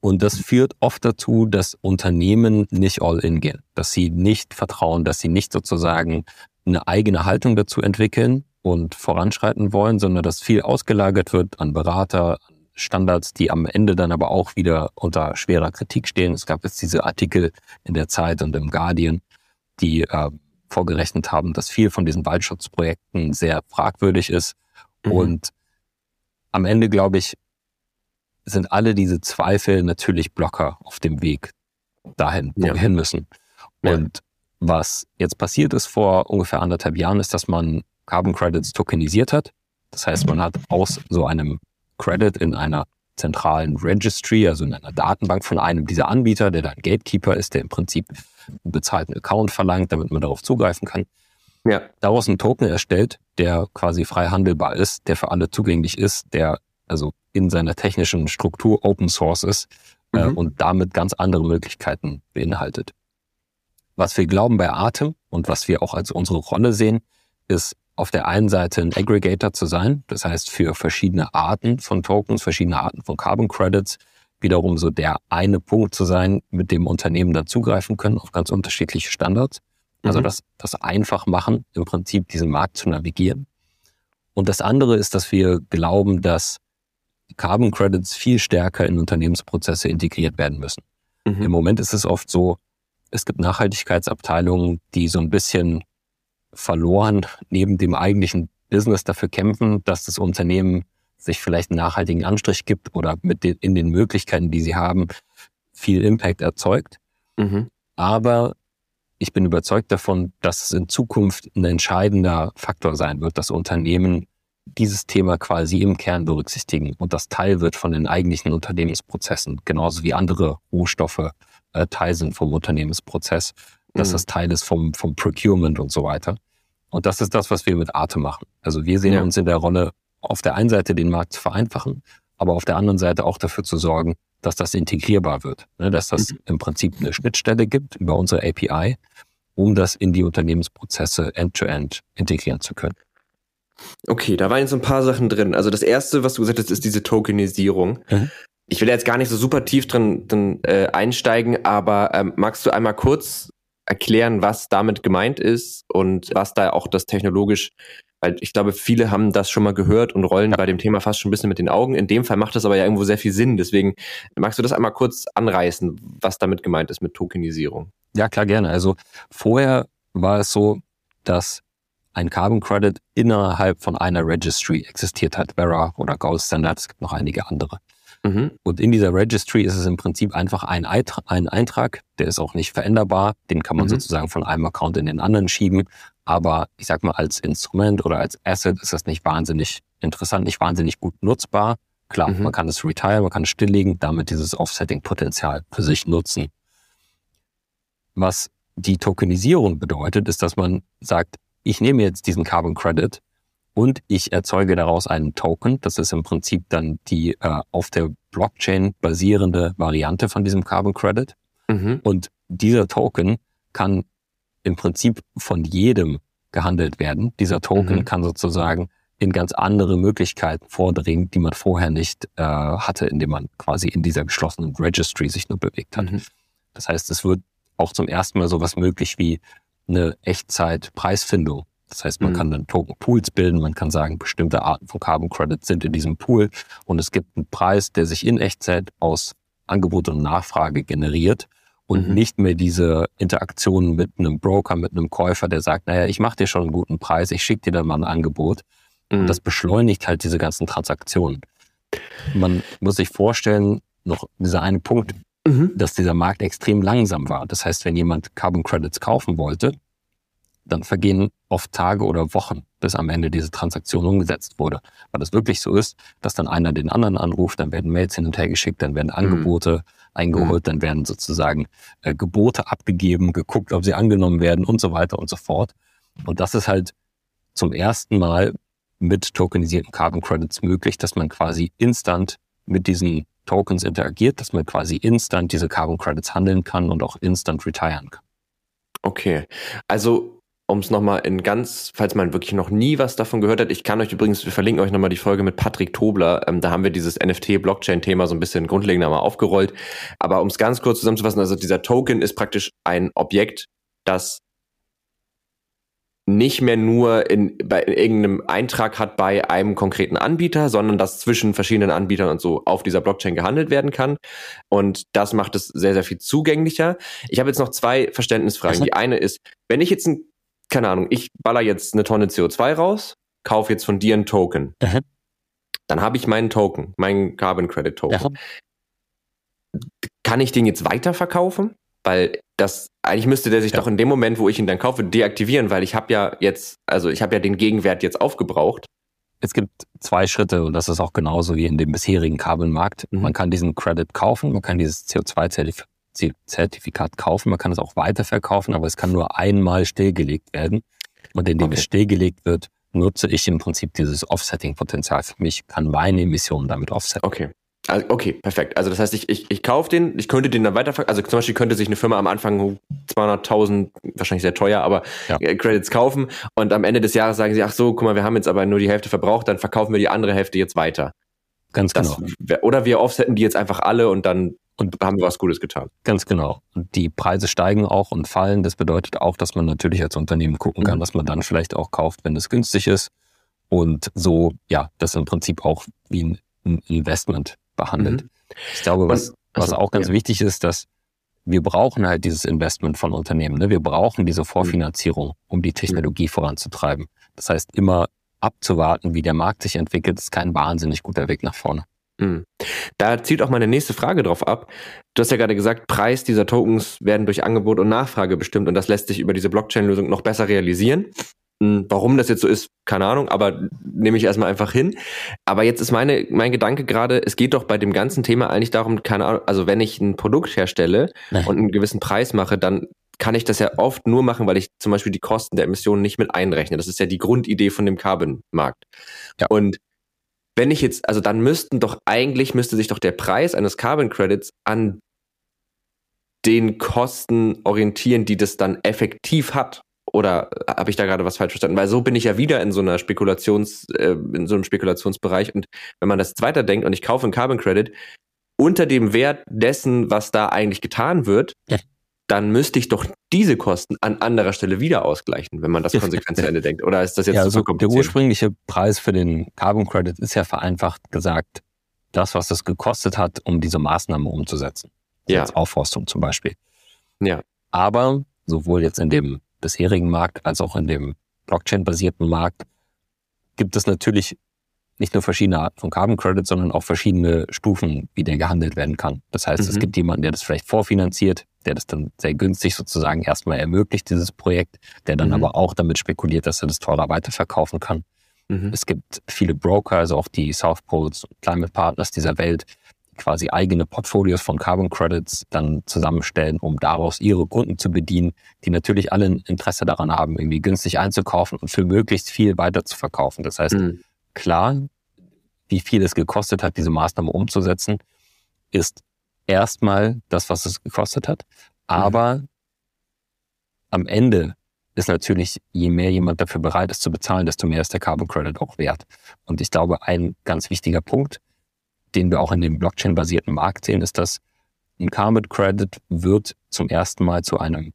Und das führt oft dazu, dass Unternehmen nicht all in gehen, dass sie nicht vertrauen, dass sie nicht sozusagen eine eigene Haltung dazu entwickeln und voranschreiten wollen, sondern dass viel ausgelagert wird an Berater, Standards, die am Ende dann aber auch wieder unter schwerer Kritik stehen. Es gab jetzt diese Artikel in der Zeit und im Guardian, die äh, vorgerechnet haben, dass viel von diesen Waldschutzprojekten sehr fragwürdig ist. Mhm. Und am Ende, glaube ich, sind alle diese Zweifel natürlich Blocker auf dem Weg dahin, wo ja. wir hin müssen. Und ja. was jetzt passiert ist vor ungefähr anderthalb Jahren, ist, dass man Carbon Credits tokenisiert hat. Das heißt, man hat aus so einem Credit in einer zentralen Registry, also in einer Datenbank von einem dieser Anbieter, der dann Gatekeeper ist, der im Prinzip einen bezahlten Account verlangt, damit man darauf zugreifen kann. Ja. Daraus einen Token erstellt, der quasi frei handelbar ist, der für alle zugänglich ist, der also in seiner technischen Struktur Open Source ist äh, mhm. und damit ganz andere Möglichkeiten beinhaltet. Was wir glauben bei Atem und was wir auch als unsere Rolle sehen, ist auf der einen Seite ein Aggregator zu sein, das heißt für verschiedene Arten von Tokens, verschiedene Arten von Carbon Credits, wiederum so der eine Punkt zu sein, mit dem Unternehmen dann zugreifen können auf ganz unterschiedliche Standards. Also mhm. das, das einfach machen, im Prinzip diesen Markt zu navigieren. Und das andere ist, dass wir glauben, dass Carbon Credits viel stärker in Unternehmensprozesse integriert werden müssen. Mhm. Im Moment ist es oft so, es gibt Nachhaltigkeitsabteilungen, die so ein bisschen verloren neben dem eigentlichen Business dafür kämpfen, dass das Unternehmen sich vielleicht einen nachhaltigen Anstrich gibt oder mit den, in den Möglichkeiten, die sie haben, viel Impact erzeugt. Mhm. Aber ich bin überzeugt davon, dass es in Zukunft ein entscheidender Faktor sein wird, dass Unternehmen dieses Thema quasi im Kern berücksichtigen und das Teil wird von den eigentlichen Unternehmensprozessen, genauso wie andere Rohstoffe äh, Teil sind vom Unternehmensprozess, dass mhm. das Teil ist vom, vom Procurement und so weiter. Und das ist das, was wir mit Arte machen. Also wir sehen ja. uns in der Rolle, auf der einen Seite den Markt zu vereinfachen, aber auf der anderen Seite auch dafür zu sorgen, dass das integrierbar wird, ne? dass das mhm. im Prinzip eine Schnittstelle gibt über unsere API, um das in die Unternehmensprozesse end-to-end -end integrieren zu können. Okay, da waren jetzt ein paar Sachen drin. Also das erste, was du gesagt hast, ist diese Tokenisierung. Mhm. Ich will jetzt gar nicht so super tief drin, drin äh, einsteigen, aber ähm, magst du einmal kurz erklären, was damit gemeint ist und was da auch das technologisch, weil ich glaube, viele haben das schon mal gehört und rollen bei dem Thema fast schon ein bisschen mit den Augen. In dem Fall macht das aber ja irgendwo sehr viel Sinn. Deswegen magst du das einmal kurz anreißen, was damit gemeint ist mit Tokenisierung? Ja, klar, gerne. Also vorher war es so, dass ein Carbon Credit innerhalb von einer Registry existiert hat, Vera oder Gold Standard, es gibt noch einige andere. Mhm. Und in dieser Registry ist es im Prinzip einfach ein, Eintrag, der ist auch nicht veränderbar, den kann man mhm. sozusagen von einem Account in den anderen schieben, aber ich sag mal, als Instrument oder als Asset ist das nicht wahnsinnig interessant, nicht wahnsinnig gut nutzbar. Klar, mhm. man kann es retire, man kann es stilllegen, damit dieses Offsetting-Potenzial für sich nutzen. Was die Tokenisierung bedeutet, ist, dass man sagt, ich nehme jetzt diesen Carbon Credit und ich erzeuge daraus einen Token. Das ist im Prinzip dann die äh, auf der Blockchain basierende Variante von diesem Carbon Credit. Mhm. Und dieser Token kann im Prinzip von jedem gehandelt werden. Dieser Token mhm. kann sozusagen in ganz andere Möglichkeiten vordringen, die man vorher nicht äh, hatte, indem man quasi in dieser geschlossenen Registry sich nur bewegt hat. Mhm. Das heißt, es wird auch zum ersten Mal sowas möglich wie eine Echtzeit-Preisfindung. Das heißt, man mhm. kann dann Token-Pools bilden, man kann sagen, bestimmte Arten von Carbon Credits sind in diesem Pool und es gibt einen Preis, der sich in Echtzeit aus Angebot und Nachfrage generiert und mhm. nicht mehr diese Interaktion mit einem Broker, mit einem Käufer, der sagt, naja, ich mache dir schon einen guten Preis, ich schicke dir dann mal ein Angebot. Mhm. Und das beschleunigt halt diese ganzen Transaktionen. Man muss sich vorstellen, noch dieser eine Punkt, mhm. dass dieser Markt extrem langsam war. Das heißt, wenn jemand Carbon Credits kaufen wollte, dann vergehen oft Tage oder Wochen, bis am Ende diese Transaktion umgesetzt wurde. Weil das wirklich so ist, dass dann einer den anderen anruft, dann werden Mails hin und her geschickt, dann werden mhm. Angebote mhm. eingeholt, dann werden sozusagen äh, Gebote abgegeben, geguckt, ob sie angenommen werden und so weiter und so fort. Und das ist halt zum ersten Mal mit tokenisierten Carbon Credits möglich, dass man quasi instant mit diesen Tokens interagiert, dass man quasi instant diese Carbon Credits handeln kann und auch instant retiren kann. Okay, also um es nochmal in ganz, falls man wirklich noch nie was davon gehört hat, ich kann euch übrigens, wir verlinken euch nochmal die Folge mit Patrick Tobler, ähm, da haben wir dieses NFT-Blockchain-Thema so ein bisschen grundlegender mal aufgerollt. Aber um es ganz kurz zusammenzufassen, also dieser Token ist praktisch ein Objekt, das nicht mehr nur in, bei in irgendeinem Eintrag hat bei einem konkreten Anbieter, sondern dass zwischen verschiedenen Anbietern und so auf dieser Blockchain gehandelt werden kann. Und das macht es sehr, sehr viel zugänglicher. Ich habe jetzt noch zwei Verständnisfragen. Die eine ist, wenn ich jetzt ein, keine Ahnung, ich baller jetzt eine Tonne CO2 raus, kaufe jetzt von dir einen Token. Mhm. Dann habe ich meinen Token, meinen Carbon Credit Token. Mhm. Kann ich den jetzt weiterverkaufen? Weil das, eigentlich müsste der sich ja. doch in dem Moment, wo ich ihn dann kaufe, deaktivieren, weil ich habe ja jetzt, also ich habe ja den Gegenwert jetzt aufgebraucht. Es gibt zwei Schritte und das ist auch genauso wie in dem bisherigen Kabelmarkt. Mhm. Man kann diesen Credit kaufen, man kann dieses CO2-Zertifikat kaufen, man kann es auch weiterverkaufen, aber es kann nur einmal stillgelegt werden. Und indem okay. es stillgelegt wird, nutze ich im Prinzip dieses Offsetting-Potenzial für mich, kann meine Emissionen damit offsetten. Okay. Also, okay, perfekt. Also das heißt, ich, ich, ich kaufe den, ich könnte den dann weiterverkaufen. Also zum Beispiel könnte sich eine Firma am Anfang 200.000, wahrscheinlich sehr teuer, aber ja. Äh, Credits kaufen und am Ende des Jahres sagen sie, ach so, guck mal, wir haben jetzt aber nur die Hälfte verbraucht, dann verkaufen wir die andere Hälfte jetzt weiter. Ganz genau. Das, oder wir offsetten die jetzt einfach alle und dann und haben wir was Gutes getan. Ganz genau. Und die Preise steigen auch und fallen. Das bedeutet auch, dass man natürlich als Unternehmen gucken kann, mhm. dass man dann vielleicht auch kauft, wenn es günstig ist. Und so, ja, das im Prinzip auch wie ein Investment behandelt. Mhm. Ich glaube, was, was auch ganz ja. wichtig ist, dass wir brauchen halt dieses Investment von Unternehmen. Ne? Wir brauchen diese Vorfinanzierung, um die Technologie mhm. voranzutreiben. Das heißt, immer abzuwarten, wie der Markt sich entwickelt, ist kein wahnsinnig guter Weg nach vorne. Mhm. Da zielt auch meine nächste Frage drauf ab. Du hast ja gerade gesagt, Preis dieser Tokens werden durch Angebot und Nachfrage bestimmt und das lässt sich über diese Blockchain-Lösung noch besser realisieren. Hm, warum das jetzt so ist, keine Ahnung, aber nehme ich erstmal einfach hin. Aber jetzt ist meine, mein Gedanke gerade, es geht doch bei dem ganzen Thema eigentlich darum, keine Ahnung, also wenn ich ein Produkt herstelle Nein. und einen gewissen Preis mache, dann kann ich das ja oft nur machen, weil ich zum Beispiel die Kosten der Emissionen nicht mit einrechne. Das ist ja die Grundidee von dem Carbon-Markt. Ja. Und wenn ich jetzt, also dann müssten doch eigentlich, müsste sich doch der Preis eines Carbon Credits an den Kosten orientieren, die das dann effektiv hat. Oder habe ich da gerade was falsch verstanden? Weil so bin ich ja wieder in so einer Spekulations, äh, in so einem Spekulationsbereich. Und wenn man das jetzt weiterdenkt und ich kaufe einen Carbon Credit unter dem Wert dessen, was da eigentlich getan wird, ja. Dann müsste ich doch diese Kosten an anderer Stelle wieder ausgleichen, wenn man das konsequent zu Ende denkt. Oder ist das jetzt ja, also Der ursprüngliche Preis für den Carbon Credit ist ja vereinfacht gesagt das, was es gekostet hat, um diese Maßnahme umzusetzen. Ja. Als Aufforstung zum Beispiel. Ja. Aber sowohl jetzt in dem bisherigen Markt als auch in dem Blockchain-basierten Markt gibt es natürlich nicht nur verschiedene Arten von Carbon Credits, sondern auch verschiedene Stufen, wie der gehandelt werden kann. Das heißt, mhm. es gibt jemanden, der das vielleicht vorfinanziert, der das dann sehr günstig sozusagen erstmal ermöglicht, dieses Projekt, der dann mhm. aber auch damit spekuliert, dass er das teurer weiterverkaufen kann. Mhm. Es gibt viele Broker, also auch die South Poles und Climate Partners dieser Welt, quasi eigene Portfolios von Carbon Credits dann zusammenstellen, um daraus ihre Kunden zu bedienen, die natürlich alle ein Interesse daran haben, irgendwie günstig einzukaufen und für möglichst viel weiter zu verkaufen. Das heißt, mhm. klar, wie viel es gekostet hat, diese Maßnahme umzusetzen, ist erstmal das, was es gekostet hat. Aber mhm. am Ende ist natürlich, je mehr jemand dafür bereit ist zu bezahlen, desto mehr ist der Carbon Credit auch wert. Und ich glaube, ein ganz wichtiger Punkt, den wir auch in dem Blockchain-basierten Markt sehen, ist, dass ein Carbon Credit wird zum ersten Mal zu einem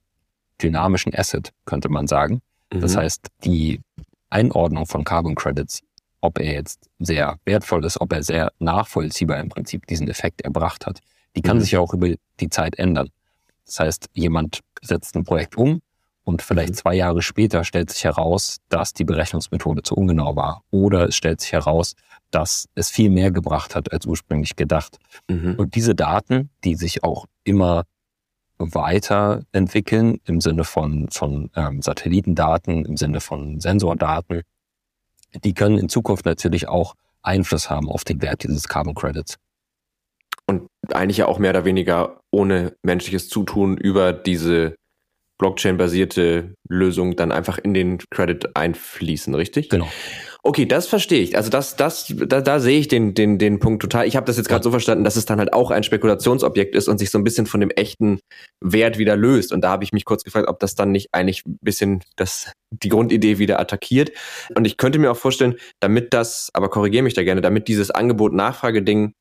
dynamischen Asset, könnte man sagen. Mhm. Das heißt, die Einordnung von Carbon Credits, ob er jetzt sehr wertvoll ist, ob er sehr nachvollziehbar im Prinzip diesen Effekt erbracht hat, die kann mhm. sich ja auch über die Zeit ändern. Das heißt, jemand setzt ein Projekt um Und vielleicht mhm. zwei Jahre später stellt sich heraus, dass die Berechnungsmethode zu ungenau war. Oder es stellt sich heraus, dass es viel mehr gebracht hat als ursprünglich gedacht. Mhm. Und diese Daten, die sich auch immer weiterentwickeln im Sinne von, von ähm, Satellitendaten, im Sinne von Sensordaten, die können in Zukunft natürlich auch Einfluss haben auf den Wert dieses Carbon Credits. Und eigentlich ja auch mehr oder weniger ohne menschliches Zutun über diese Blockchain-basierte Lösung dann einfach in den Credit einfließen, richtig? Genau. Okay, das verstehe ich. Also das, das, da, da sehe ich den, den, den Punkt total. Ich habe das jetzt gerade so verstanden, dass es dann halt auch ein Spekulationsobjekt ist und sich so ein bisschen von dem echten Wert wieder löst. Und da habe ich mich kurz gefragt, ob das dann nicht eigentlich ein bisschen das, die Grundidee wieder attackiert. Und ich könnte mir auch vorstellen, damit das, aber korrigiere mich da gerne, damit dieses Angebot-Nachfrage-Ding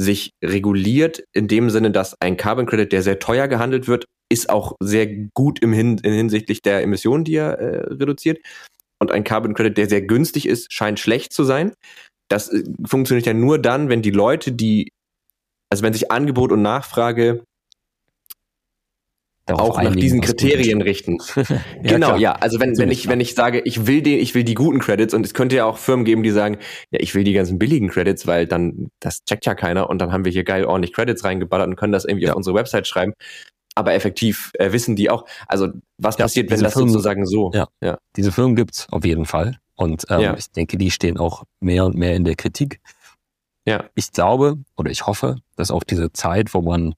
sich reguliert, in dem Sinne, dass ein Carbon Credit, der sehr teuer gehandelt wird, ist auch sehr gut im Hin in hinsichtlich der Emissionen, die er äh, reduziert. Und ein Carbon Credit, der sehr günstig ist, scheint schlecht zu sein. Das äh, funktioniert ja nur dann, wenn die Leute, die, also wenn sich Angebot und Nachfrage auch nach diesen Kriterien richten. ja, genau, klar. ja. Also wenn, wenn ich, wenn ich sage, ich will den, ich will die guten Credits und es könnte ja auch Firmen geben, die sagen, ja, ich will die ganzen billigen Credits, weil dann, das checkt ja keiner und dann haben wir hier geil ordentlich Credits reingeballert und können das irgendwie ja. auf unsere Website schreiben aber effektiv äh, wissen die auch, also was ja, passiert, wenn das Firmen, sozusagen so. Ja, ja. Diese Firmen gibt's auf jeden Fall. Und ähm, ja. ich denke, die stehen auch mehr und mehr in der Kritik. Ja. Ich glaube oder ich hoffe, dass auch diese Zeit, wo man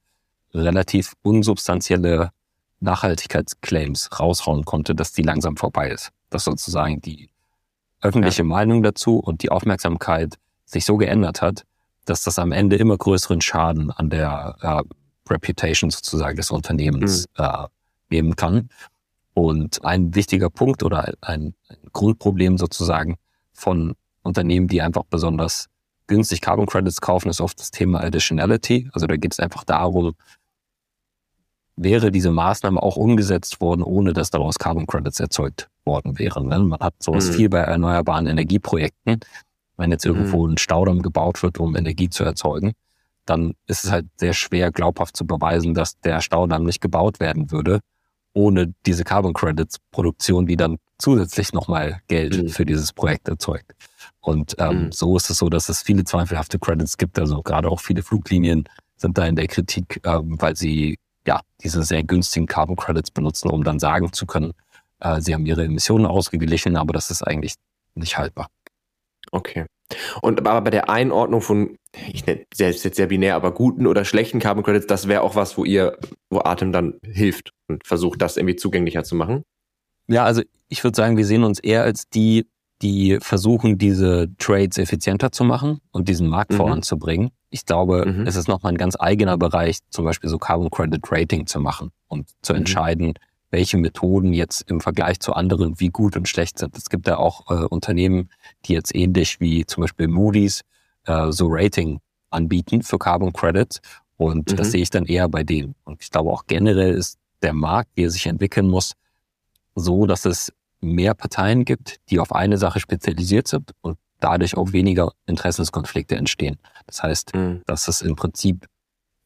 relativ unsubstanzielle Nachhaltigkeitsclaims raushauen konnte, dass die langsam vorbei ist. Dass sozusagen die öffentliche ja. Meinung dazu und die Aufmerksamkeit sich so geändert hat, dass das am Ende immer größeren Schaden an der äh, Reputation sozusagen des Unternehmens mhm. äh, nehmen kann. Und ein wichtiger Punkt oder ein, ein Grundproblem sozusagen von Unternehmen, die einfach besonders günstig Carbon Credits kaufen, ist oft das Thema Additionality. Also da geht es einfach darum, wäre diese Maßnahme auch umgesetzt worden, ohne dass daraus Carbon Credits erzeugt worden wären. Ne? Man hat sowas mhm. viel bei erneuerbaren Energieprojekten. Wenn jetzt irgendwo mhm. ein Staudamm gebaut wird, um Energie zu erzeugen, dann ist es halt sehr schwer glaubhaft zu beweisen, dass der Staudamm nicht gebaut werden würde, ohne diese Carbon Credits Produktion, die dann zusätzlich nochmal Geld mhm. für dieses Projekt erzeugt. Und ähm, mhm. so ist es so, dass es viele zweifelhafte Credits gibt. Also gerade auch viele Fluglinien sind da in der Kritik, ähm, weil sie ja diese sehr günstigen Carbon Credits benutzen, um dann sagen zu können, äh, sie haben ihre Emissionen ausgeglichen, aber das ist eigentlich nicht haltbar. Okay. Und aber bei der Einordnung von, ich nenne selbst jetzt sehr binär, aber guten oder schlechten Carbon Credits, das wäre auch was, wo ihr, wo Atem dann hilft und versucht, das irgendwie zugänglicher zu machen. Ja, also ich würde sagen, wir sehen uns eher als die, die versuchen, diese Trades effizienter zu machen und diesen Markt mhm. voranzubringen. Ich glaube, mhm. es ist nochmal ein ganz eigener Bereich, zum Beispiel so Carbon Credit Rating zu machen und zu mhm. entscheiden, welche Methoden jetzt im Vergleich zu anderen wie gut und schlecht sind. Es gibt ja auch äh, Unternehmen, die jetzt ähnlich wie zum Beispiel Moody's äh, so Rating anbieten für Carbon Credits. Und mhm. das sehe ich dann eher bei denen. Und ich glaube auch generell ist der Markt, wie er sich entwickeln muss, so, dass es mehr Parteien gibt, die auf eine Sache spezialisiert sind und dadurch auch weniger Interessenskonflikte entstehen. Das heißt, mhm. dass es im Prinzip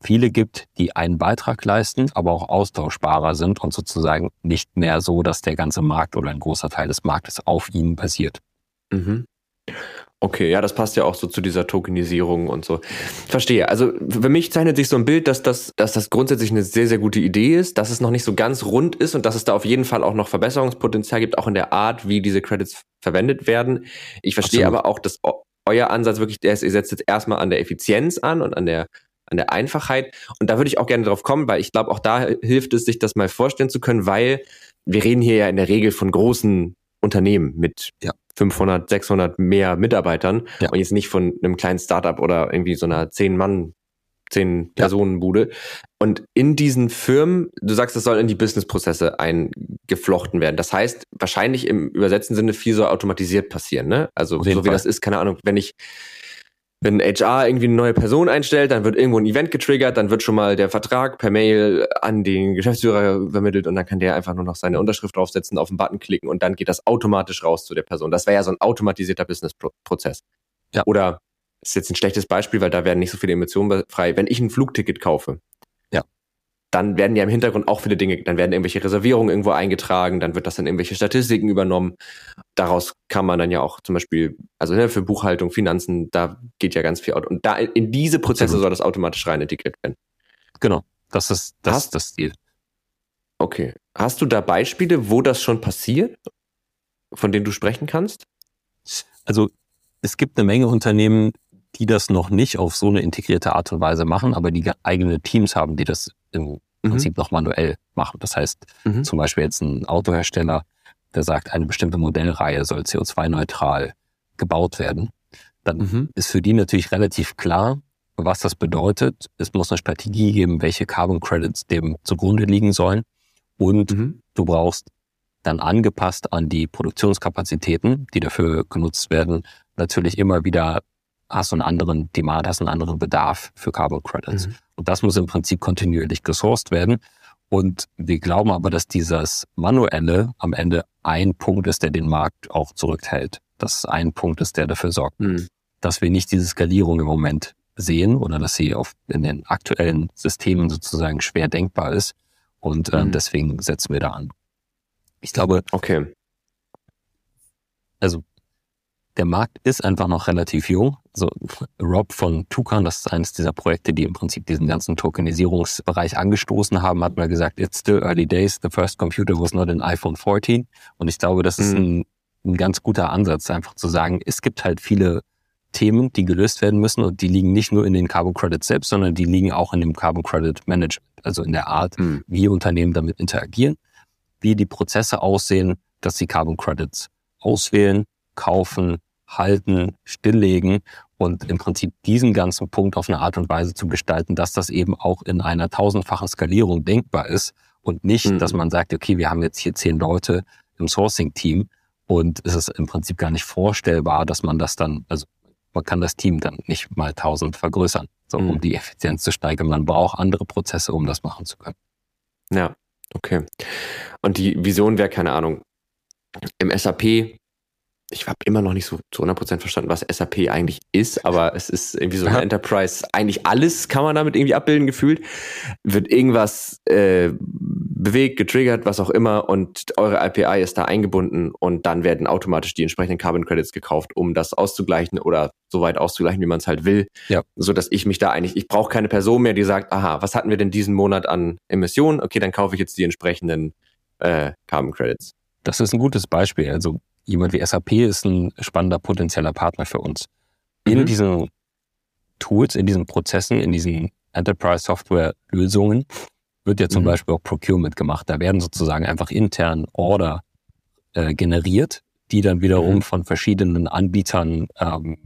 viele gibt, die einen Beitrag leisten, aber auch austauschbarer sind und sozusagen nicht mehr so, dass der ganze Markt oder ein großer Teil des Marktes auf ihnen basiert. Mhm. Okay, ja, das passt ja auch so zu dieser Tokenisierung und so. Verstehe. Also für mich zeichnet sich so ein Bild, dass das, dass das grundsätzlich eine sehr, sehr gute Idee ist, dass es noch nicht so ganz rund ist und dass es da auf jeden Fall auch noch Verbesserungspotenzial gibt, auch in der Art, wie diese Credits verwendet werden. Ich verstehe Absolut. aber auch, dass euer Ansatz wirklich der ist, ihr setzt jetzt erstmal an der Effizienz an und an der an der Einfachheit. Und da würde ich auch gerne drauf kommen, weil ich glaube, auch da hilft es, sich das mal vorstellen zu können, weil wir reden hier ja in der Regel von großen Unternehmen mit ja. 500, 600 mehr Mitarbeitern ja. und jetzt nicht von einem kleinen Startup oder irgendwie so einer 10 Mann, 10 Personen Bude. Und in diesen Firmen, du sagst, das soll in die Businessprozesse eingeflochten werden. Das heißt, wahrscheinlich im übersetzten Sinne viel so automatisiert passieren, ne? Also so wie Fall. das ist, keine Ahnung, wenn ich wenn HR irgendwie eine neue Person einstellt, dann wird irgendwo ein Event getriggert, dann wird schon mal der Vertrag per Mail an den Geschäftsführer übermittelt und dann kann der einfach nur noch seine Unterschrift draufsetzen, auf den Button klicken und dann geht das automatisch raus zu der Person. Das wäre ja so ein automatisierter Business-Prozess. Ja. Oder ist jetzt ein schlechtes Beispiel, weil da werden nicht so viele Emotionen frei. Wenn ich ein Flugticket kaufe, ja. Dann werden ja im Hintergrund auch viele Dinge, dann werden irgendwelche Reservierungen irgendwo eingetragen, dann wird das in irgendwelche Statistiken übernommen. Daraus kann man dann ja auch zum Beispiel, also ne, für Buchhaltung, Finanzen, da geht ja ganz viel. Und da in diese Prozesse soll das automatisch rein integriert werden. Genau, das ist das, Hast, das Ziel. Okay. Hast du da Beispiele, wo das schon passiert, von denen du sprechen kannst? Also es gibt eine Menge Unternehmen, die das noch nicht auf so eine integrierte Art und Weise machen, aber die eigene Teams haben, die das im mhm. Prinzip noch manuell machen. Das heißt, mhm. zum Beispiel jetzt ein Autohersteller, der sagt, eine bestimmte Modellreihe soll CO2-neutral gebaut werden. Dann mhm. ist für die natürlich relativ klar, was das bedeutet. Es muss eine Strategie geben, welche Carbon Credits dem zugrunde liegen sollen. Und mhm. du brauchst dann angepasst an die Produktionskapazitäten, die dafür genutzt werden, natürlich immer wieder hast du einen anderen Demand, hast einen anderen Bedarf für Carbon Credits. Mhm. Und das muss im Prinzip kontinuierlich gesourced werden. Und wir glauben aber, dass dieses Manuelle am Ende ein Punkt ist, der den Markt auch zurückhält. Das ist ein Punkt ist, der dafür sorgt, mhm. dass wir nicht diese Skalierung im Moment sehen oder dass sie auf, in den aktuellen Systemen sozusagen schwer denkbar ist. Und äh, mhm. deswegen setzen wir da an. Ich glaube, okay. Also der Markt ist einfach noch relativ jung. Also Rob von Tucan, das ist eines dieser Projekte, die im Prinzip diesen ganzen Tokenisierungsbereich angestoßen haben, hat mal gesagt, it's still early days, the first computer was not an iPhone 14. Und ich glaube, das ist mhm. ein, ein ganz guter Ansatz, einfach zu sagen, es gibt halt viele Themen, die gelöst werden müssen und die liegen nicht nur in den Carbon Credits selbst, sondern die liegen auch in dem Carbon Credit Management, also in der Art, mhm. wie Unternehmen damit interagieren, wie die Prozesse aussehen, dass sie Carbon Credits auswählen, kaufen, halten, stilllegen und im Prinzip diesen ganzen Punkt auf eine Art und Weise zu gestalten, dass das eben auch in einer tausendfachen Skalierung denkbar ist und nicht, mhm. dass man sagt, okay, wir haben jetzt hier zehn Leute im Sourcing-Team und es ist im Prinzip gar nicht vorstellbar, dass man das dann, also man kann das Team dann nicht mal tausend vergrößern, so, mhm. um die Effizienz zu steigern. Man braucht andere Prozesse, um das machen zu können. Ja, okay. Und die Vision wäre, keine Ahnung, im SAP ich habe immer noch nicht so zu 100% verstanden, was SAP eigentlich ist, aber es ist irgendwie so ein Enterprise. Eigentlich alles kann man damit irgendwie abbilden, gefühlt. Wird irgendwas äh, bewegt, getriggert, was auch immer und eure API ist da eingebunden und dann werden automatisch die entsprechenden Carbon Credits gekauft, um das auszugleichen oder so weit auszugleichen, wie man es halt will. Ja. So dass ich mich da eigentlich, ich brauche keine Person mehr, die sagt, aha, was hatten wir denn diesen Monat an Emissionen? Okay, dann kaufe ich jetzt die entsprechenden äh, Carbon Credits. Das ist ein gutes Beispiel. Also jemand wie SAP ist ein spannender potenzieller Partner für uns. In mhm. diesen Tools, in diesen Prozessen, in diesen Enterprise Software Lösungen wird ja zum mhm. Beispiel auch Procurement gemacht. Da werden sozusagen einfach intern Order äh, generiert, die dann wiederum mhm. von verschiedenen Anbietern ähm,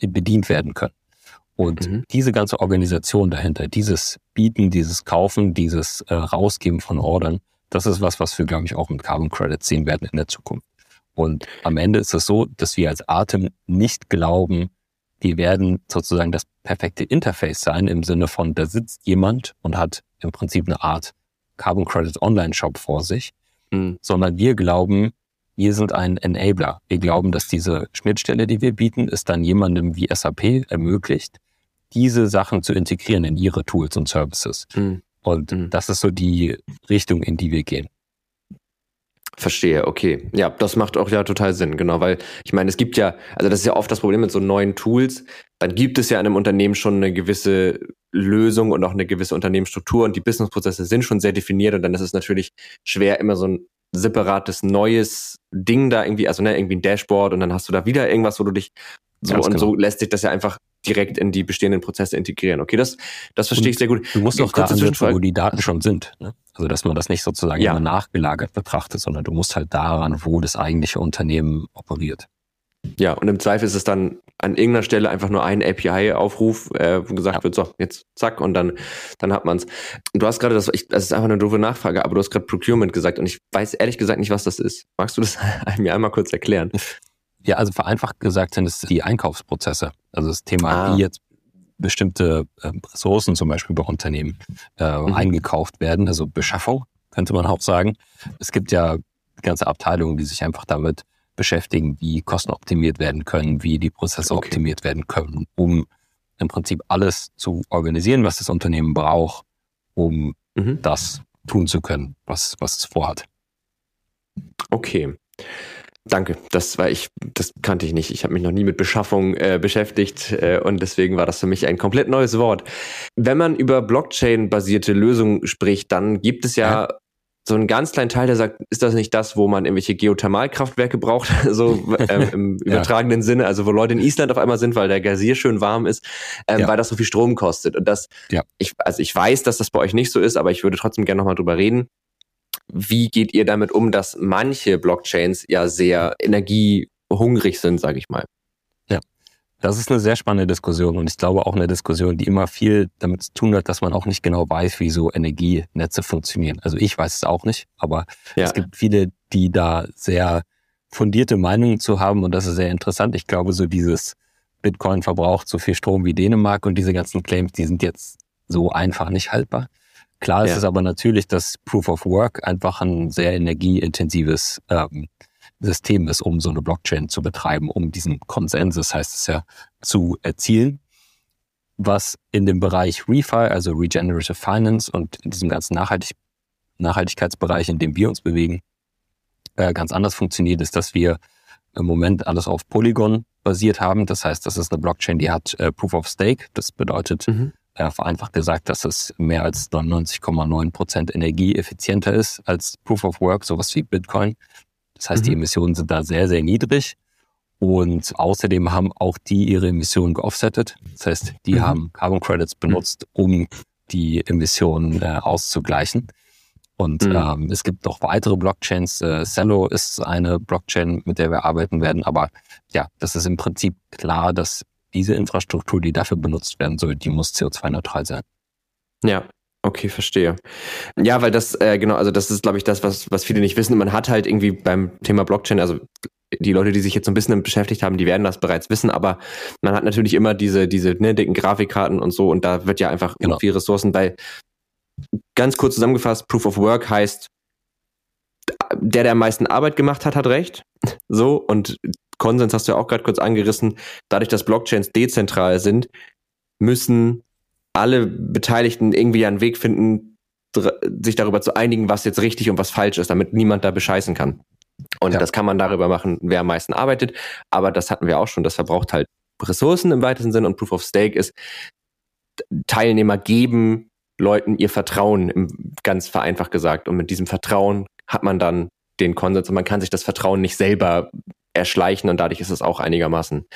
bedient werden können. Und mhm. diese ganze Organisation dahinter, dieses Bieten, dieses Kaufen, dieses äh, Rausgeben von Ordern, das ist was, was wir, glaube ich, auch mit Carbon Credits sehen werden in der Zukunft. Und am Ende ist es so, dass wir als Atem nicht glauben, wir werden sozusagen das perfekte Interface sein im Sinne von, da sitzt jemand und hat im Prinzip eine Art Carbon Credit Online Shop vor sich, mhm. sondern wir glauben, wir sind ein Enabler. Wir glauben, dass diese Schnittstelle, die wir bieten, es dann jemandem wie SAP ermöglicht, diese Sachen zu integrieren in ihre Tools und Services. Mhm. Und mhm. das ist so die Richtung, in die wir gehen. Verstehe, okay. Ja, das macht auch ja total Sinn, genau, weil ich meine, es gibt ja, also das ist ja oft das Problem mit so neuen Tools, dann gibt es ja in einem Unternehmen schon eine gewisse Lösung und auch eine gewisse Unternehmensstruktur und die Businessprozesse sind schon sehr definiert und dann ist es natürlich schwer, immer so ein separates neues Ding da irgendwie, also ne, irgendwie ein Dashboard und dann hast du da wieder irgendwas, wo du dich so Ganz und genau. so lässt sich das ja einfach direkt in die bestehenden Prozesse integrieren. Okay, das, das verstehe und ich sehr gut. Du musst auch da ansetzen, wo die Daten schon sind. Ne? Also, dass man das nicht sozusagen ja. immer nachgelagert betrachtet, sondern du musst halt daran, wo das eigentliche Unternehmen operiert. Ja, und im Zweifel ist es dann an irgendeiner Stelle einfach nur ein API-Aufruf, äh, wo gesagt ja. wird, so, jetzt zack, und dann, dann hat man's. Du hast gerade das, ich, das ist einfach eine doofe Nachfrage, aber du hast gerade Procurement gesagt und ich weiß ehrlich gesagt nicht, was das ist. Magst du das mir einmal kurz erklären? Ja, also vereinfacht gesagt sind es die Einkaufsprozesse. Also das Thema, ah. wie jetzt bestimmte äh, Ressourcen zum Beispiel bei Unternehmen äh, mhm. eingekauft werden, also Beschaffung, könnte man auch sagen. Es gibt ja ganze Abteilungen, die sich einfach damit beschäftigen, wie Kosten optimiert werden können, wie die Prozesse okay. optimiert werden können, um im Prinzip alles zu organisieren, was das Unternehmen braucht, um mhm. das tun zu können, was, was es vorhat. Okay. Danke, das war ich, das kannte ich nicht. Ich habe mich noch nie mit Beschaffung äh, beschäftigt äh, und deswegen war das für mich ein komplett neues Wort. Wenn man über Blockchain-basierte Lösungen spricht, dann gibt es ja, ja, so einen ganz kleinen Teil, der sagt, ist das nicht das, wo man irgendwelche Geothermalkraftwerke braucht, so ähm, im übertragenen ja. Sinne, also wo Leute in Island auf einmal sind, weil der Gazier schön warm ist, ähm, ja. weil das so viel Strom kostet. Und das, ja. ich, also ich weiß, dass das bei euch nicht so ist, aber ich würde trotzdem gerne nochmal drüber reden wie geht ihr damit um, dass manche Blockchains ja sehr energiehungrig sind, sage ich mal? Ja, das ist eine sehr spannende Diskussion und ich glaube auch eine Diskussion, die immer viel damit zu tun hat, dass man auch nicht genau weiß, wie so Energienetze funktionieren. Also ich weiß es auch nicht, aber ja. es gibt viele, die da sehr fundierte Meinungen zu haben und das ist sehr interessant. Ich glaube, so dieses Bitcoin verbraucht so viel Strom wie Dänemark und diese ganzen Claims, die sind jetzt so einfach nicht haltbar. Klar ja. ist es aber natürlich, dass Proof of Work einfach ein sehr energieintensives ähm, System ist, um so eine Blockchain zu betreiben, um diesen Konsensus, heißt es ja, zu erzielen. Was in dem Bereich ReFi, also Regenerative Finance und in diesem ganzen Nachhaltig Nachhaltigkeitsbereich, in dem wir uns bewegen, äh, ganz anders funktioniert, ist, dass wir im Moment alles auf Polygon basiert haben. Das heißt, das ist eine Blockchain, die hat äh, Proof of Stake. Das bedeutet, mhm ja, vereinfacht gesagt, dass es mehr als 99,9 Prozent energieeffizienter ist als Proof of Work, sowas wie Bitcoin. Das heißt, mhm. die Emissionen sind da sehr, sehr niedrig. Und außerdem haben auch die ihre Emissionen geoffsettet. Das heißt, die mhm. haben Carbon Credits benutzt, um die Emissionen äh, auszugleichen. Und mhm. ähm, es gibt noch weitere Blockchains. Äh, Cello ist eine Blockchain, mit der wir arbeiten werden. Aber ja, das ist im Prinzip klar, dass diese Infrastruktur, die dafür benutzt werden soll, die muss CO2-neutral sein. Ja, Okay, verstehe. Ja, weil das, äh, genau, also das ist, glaube ich, das, was, was viele nicht wissen. Man hat halt irgendwie beim Thema Blockchain, also die Leute, die sich jetzt so ein bisschen beschäftigt haben, die werden das bereits wissen, aber man hat natürlich immer diese, diese ne, dicken Grafikkarten und so und da wird ja einfach genau. viel Ressourcen, weil ganz kurz zusammengefasst, Proof of Work heißt, der, der am meisten Arbeit gemacht hat, hat recht. So, und Konsens hast du ja auch gerade kurz angerissen, dadurch, dass Blockchains dezentral sind, müssen alle Beteiligten irgendwie einen Weg finden, sich darüber zu einigen, was jetzt richtig und was falsch ist, damit niemand da bescheißen kann. Und ja. das kann man darüber machen, wer am meisten arbeitet. Aber das hatten wir auch schon. Das verbraucht halt Ressourcen im weitesten Sinn und Proof of Stake ist, Teilnehmer geben Leuten ihr Vertrauen, ganz vereinfacht gesagt. Und mit diesem Vertrauen hat man dann den Konsens und man kann sich das Vertrauen nicht selber erschleichen und dadurch ist es auch einigermaßen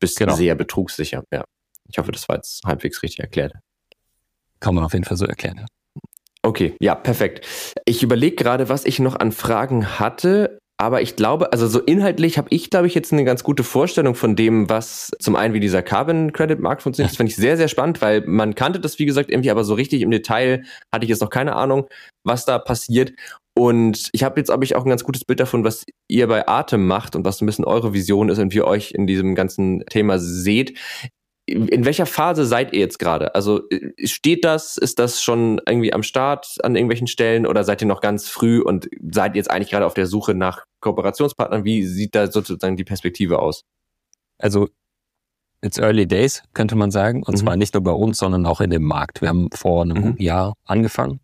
bis genau. sehr betrugssicher. Ja. Ich hoffe, das war jetzt halbwegs richtig erklärt. Kann man auf jeden Fall so erklären, ja. Okay, ja, perfekt. Ich überlege gerade, was ich noch an Fragen hatte, aber ich glaube, also so inhaltlich habe ich, glaube ich, jetzt eine ganz gute Vorstellung von dem, was zum einen wie dieser Carbon Credit Markt funktioniert. Das finde ich sehr, sehr spannend, weil man kannte das, wie gesagt, irgendwie, aber so richtig im Detail hatte ich jetzt noch keine Ahnung, was da passiert. Und ich habe jetzt, glaube ich, auch ein ganz gutes Bild davon, was ihr bei Atem macht und was so ein bisschen eure Vision ist und wie ihr euch in diesem ganzen Thema seht. In welcher Phase seid ihr jetzt gerade? Also steht das, ist das schon irgendwie am Start an irgendwelchen Stellen oder seid ihr noch ganz früh und seid jetzt eigentlich gerade auf der Suche nach Kooperationspartnern? Wie sieht da sozusagen die Perspektive aus? Also It's early days, könnte man sagen. Und mhm. zwar nicht nur bei uns, sondern auch in dem Markt. Wir haben vor einem mhm. Jahr angefangen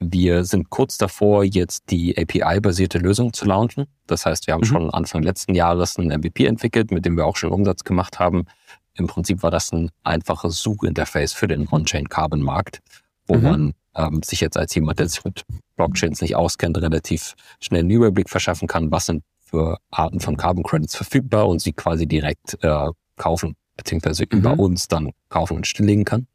wir sind kurz davor, jetzt die API-basierte Lösung zu launchen. Das heißt, wir haben mhm. schon Anfang letzten Jahres ein MVP entwickelt, mit dem wir auch schon Umsatz gemacht haben. Im Prinzip war das ein einfaches Suchinterface für den On-Chain-Carbon-Markt, wo mhm. man ähm, sich jetzt als jemand, der sich mit Blockchains nicht auskennt, relativ schnell einen Überblick verschaffen kann, was sind für Arten von Carbon Credits verfügbar und sie quasi direkt äh, kaufen, beziehungsweise mhm. über uns dann kaufen und stilllegen kann.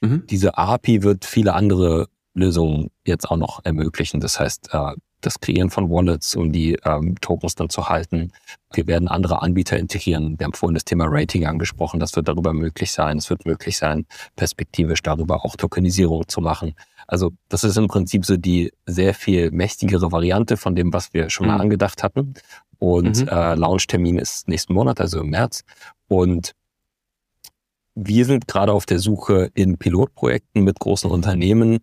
Mhm. Diese API wird viele andere Lösungen jetzt auch noch ermöglichen. Das heißt, äh, das Kreieren von Wallets, um die ähm, Tokens dann zu halten. Wir werden andere Anbieter integrieren. Wir haben vorhin das Thema Rating angesprochen. Das wird darüber möglich sein. Es wird möglich sein, perspektivisch darüber auch Tokenisierung zu machen. Also das ist im Prinzip so die sehr viel mächtigere Variante von dem, was wir schon mal mhm. angedacht hatten. Und mhm. äh, Launchtermin ist nächsten Monat, also im März. Und wir sind gerade auf der Suche in Pilotprojekten mit großen Unternehmen,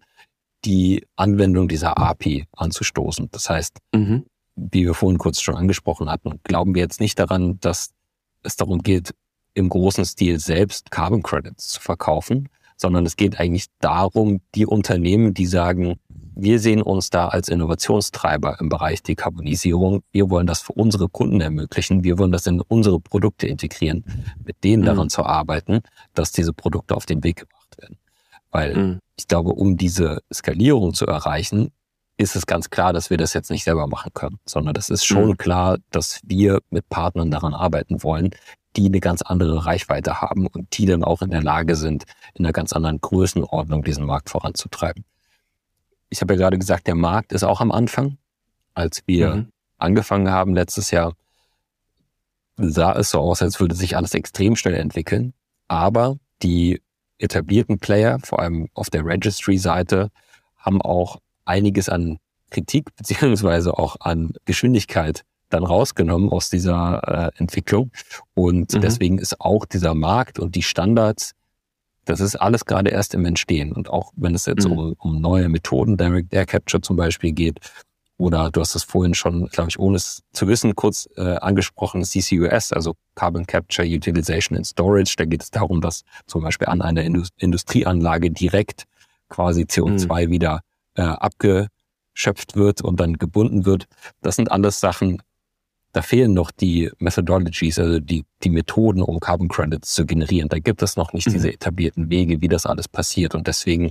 die Anwendung dieser API anzustoßen. Das heißt, mhm. wie wir vorhin kurz schon angesprochen hatten, glauben wir jetzt nicht daran, dass es darum geht, im großen Stil selbst Carbon Credits zu verkaufen, sondern es geht eigentlich darum, die Unternehmen, die sagen, wir sehen uns da als Innovationstreiber im Bereich Dekarbonisierung. Wir wollen das für unsere Kunden ermöglichen. Wir wollen das in unsere Produkte integrieren, mit denen daran mhm. zu arbeiten, dass diese Produkte auf den Weg gebracht werden. Weil mhm. Ich glaube, um diese Skalierung zu erreichen, ist es ganz klar, dass wir das jetzt nicht selber machen können, sondern das ist schon mhm. klar, dass wir mit Partnern daran arbeiten wollen, die eine ganz andere Reichweite haben und die dann auch in der Lage sind, in einer ganz anderen Größenordnung diesen Markt voranzutreiben ich habe ja gerade gesagt, der Markt ist auch am Anfang. Als wir mhm. angefangen haben letztes Jahr, sah es so aus, als würde sich alles extrem schnell entwickeln. Aber die etablierten Player, vor allem auf der Registry-Seite, haben auch einiges an Kritik beziehungsweise auch an Geschwindigkeit dann rausgenommen aus dieser äh, Entwicklung. Und mhm. deswegen ist auch dieser Markt und die Standards das ist alles gerade erst im Entstehen. Und auch wenn es jetzt mhm. um, um neue Methoden, Direct Air Capture zum Beispiel geht, oder du hast es vorhin schon, glaube ich, ohne es zu wissen, kurz äh, angesprochen, CCUS, also Carbon Capture, Utilization and Storage. Da geht es darum, dass zum Beispiel an einer Industrieanlage direkt quasi CO2 mhm. wieder äh, abgeschöpft wird und dann gebunden wird. Das sind alles Sachen, da fehlen noch die Methodologies, also die, die Methoden, um Carbon Credits zu generieren. Da gibt es noch nicht mhm. diese etablierten Wege, wie das alles passiert. Und deswegen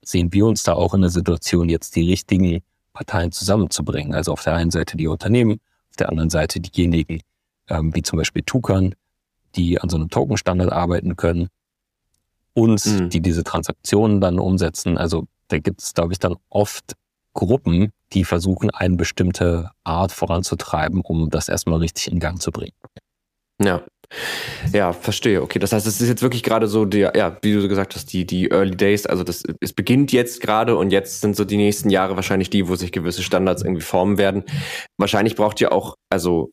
sehen wir uns da auch in der Situation, jetzt die richtigen Parteien zusammenzubringen. Also auf der einen Seite die Unternehmen, auf der anderen Seite diejenigen, ähm, wie zum Beispiel Tukan, die an so einem Token-Standard arbeiten können, uns, mhm. die diese Transaktionen dann umsetzen. Also da gibt es, glaube ich, dann oft Gruppen, die versuchen, eine bestimmte Art voranzutreiben, um das erstmal richtig in Gang zu bringen. Ja. Ja, verstehe. Okay, das heißt, es ist jetzt wirklich gerade so der, ja, wie du gesagt hast, die, die Early Days, also das, es beginnt jetzt gerade und jetzt sind so die nächsten Jahre wahrscheinlich die, wo sich gewisse Standards irgendwie formen werden. Wahrscheinlich braucht ihr auch, also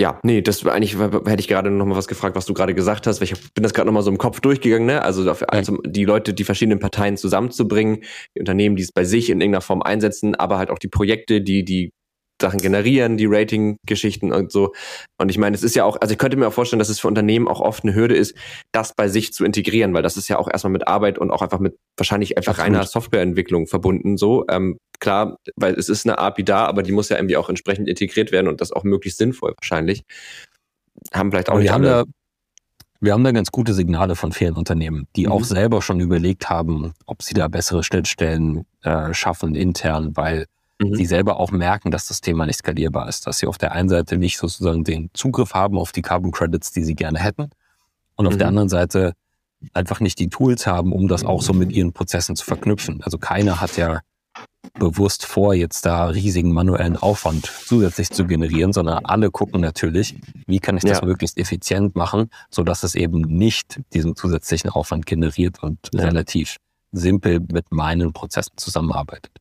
ja, nee, das eigentlich hätte ich gerade noch mal was gefragt, was du gerade gesagt hast, weil ich bin das gerade noch mal so im Kopf durchgegangen, ne? Also, also die Leute, die verschiedenen Parteien zusammenzubringen, die Unternehmen, die es bei sich in irgendeiner Form einsetzen, aber halt auch die Projekte, die die Sachen generieren, die Rating-Geschichten und so. Und ich meine, es ist ja auch, also ich könnte mir auch vorstellen, dass es für Unternehmen auch oft eine Hürde ist, das bei sich zu integrieren, weil das ist ja auch erstmal mit Arbeit und auch einfach mit wahrscheinlich einfach reiner Softwareentwicklung verbunden. So ähm, klar, weil es ist eine API da, aber die muss ja irgendwie auch entsprechend integriert werden und das auch möglichst sinnvoll wahrscheinlich. Haben vielleicht auch aber nicht alle. Haben da, wir haben da ganz gute Signale von vielen Unternehmen, die mhm. auch selber schon überlegt haben, ob sie da bessere Schnittstellen äh, schaffen intern, weil mhm. sie selber auch merken, dass das Thema nicht skalierbar ist, dass sie auf der einen Seite nicht sozusagen den Zugriff haben auf die Carbon Credits, die sie gerne hätten, und auf mhm. der anderen Seite einfach nicht die Tools haben, um das auch so mit ihren Prozessen zu verknüpfen. Also keiner hat ja bewusst vor, jetzt da riesigen manuellen Aufwand zusätzlich zu generieren, sondern alle gucken natürlich, wie kann ich das ja. möglichst effizient machen, so dass es eben nicht diesen zusätzlichen Aufwand generiert und ja. relativ simpel mit meinen Prozessen zusammenarbeitet.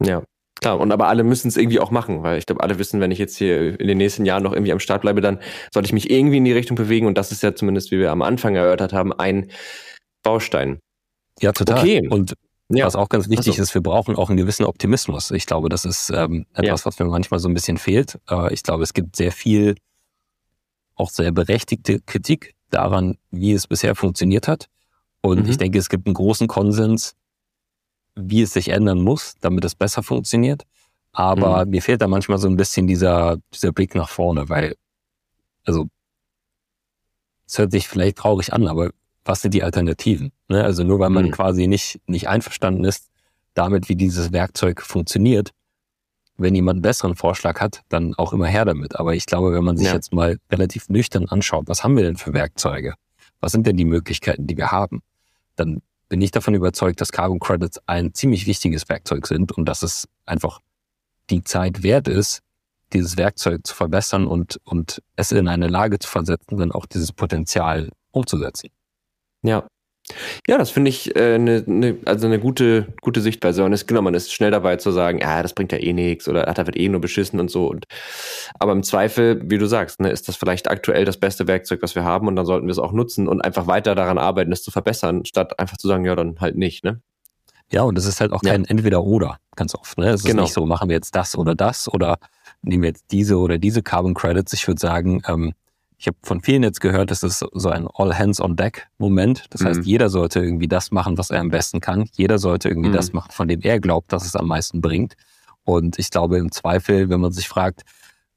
Ja, Klar, und aber alle müssen es irgendwie auch machen, weil ich glaube, alle wissen, wenn ich jetzt hier in den nächsten Jahren noch irgendwie am Start bleibe, dann sollte ich mich irgendwie in die Richtung bewegen und das ist ja zumindest, wie wir am Anfang erörtert haben, ein Baustein. Ja, total. Okay. Und ja. was auch ganz wichtig also. ist, wir brauchen auch einen gewissen Optimismus. Ich glaube, das ist ähm, etwas, ja. was mir manchmal so ein bisschen fehlt. Äh, ich glaube, es gibt sehr viel, auch sehr berechtigte Kritik daran, wie es bisher funktioniert hat. Und mhm. ich denke, es gibt einen großen Konsens, wie es sich ändern muss, damit es besser funktioniert. Aber mhm. mir fehlt da manchmal so ein bisschen dieser, dieser Blick nach vorne, weil, also, es hört sich vielleicht traurig an, aber was sind die Alternativen? Ne? Also nur weil man mhm. quasi nicht, nicht einverstanden ist damit, wie dieses Werkzeug funktioniert, wenn jemand einen besseren Vorschlag hat, dann auch immer her damit. Aber ich glaube, wenn man sich ja. jetzt mal relativ nüchtern anschaut, was haben wir denn für Werkzeuge? Was sind denn die Möglichkeiten, die wir haben? Dann bin ich davon überzeugt, dass Carbon Credits ein ziemlich wichtiges Werkzeug sind und dass es einfach die Zeit wert ist, dieses Werkzeug zu verbessern und, und es in eine Lage zu versetzen, dann auch dieses Potenzial umzusetzen. Ja. Ja, das finde ich äh, ne, ne, also eine gute, gute Sichtweise. Und es, genau, man ist schnell dabei zu sagen, ja, das bringt ja eh nichts oder ach, da wird eh nur beschissen und so. Und, aber im Zweifel, wie du sagst, ne, ist das vielleicht aktuell das beste Werkzeug, was wir haben und dann sollten wir es auch nutzen und einfach weiter daran arbeiten, es zu verbessern, statt einfach zu sagen, ja, dann halt nicht, ne? Ja, und es ist halt auch kein ja. Entweder-Oder, ganz oft. Ne? Es ist genau. nicht so, machen wir jetzt das oder das oder nehmen wir jetzt diese oder diese Carbon Credits. Ich würde sagen, ähm, ich habe von vielen jetzt gehört, das ist so ein All-Hands-on-Deck-Moment. Das heißt, mhm. jeder sollte irgendwie das machen, was er am besten kann. Jeder sollte irgendwie mhm. das machen, von dem er glaubt, dass es am meisten bringt. Und ich glaube im Zweifel, wenn man sich fragt,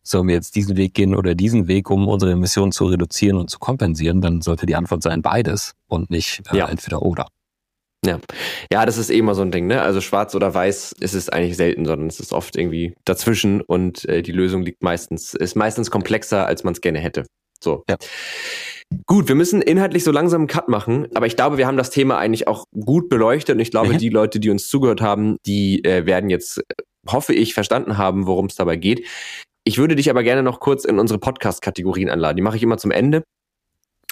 sollen wir jetzt diesen Weg gehen oder diesen Weg, um unsere Emissionen zu reduzieren und zu kompensieren, dann sollte die Antwort sein beides und nicht äh, ja. entweder oder. Ja. ja, das ist eh immer so ein Ding, ne? Also schwarz oder weiß ist es eigentlich selten, sondern es ist oft irgendwie dazwischen und äh, die Lösung liegt meistens, ist meistens komplexer, als man es gerne hätte. So. Ja. Gut, wir müssen inhaltlich so langsam einen Cut machen, aber ich glaube, wir haben das Thema eigentlich auch gut beleuchtet und ich glaube, mhm. die Leute, die uns zugehört haben, die äh, werden jetzt, hoffe ich, verstanden haben, worum es dabei geht. Ich würde dich aber gerne noch kurz in unsere Podcast-Kategorien anladen. Die mache ich immer zum Ende.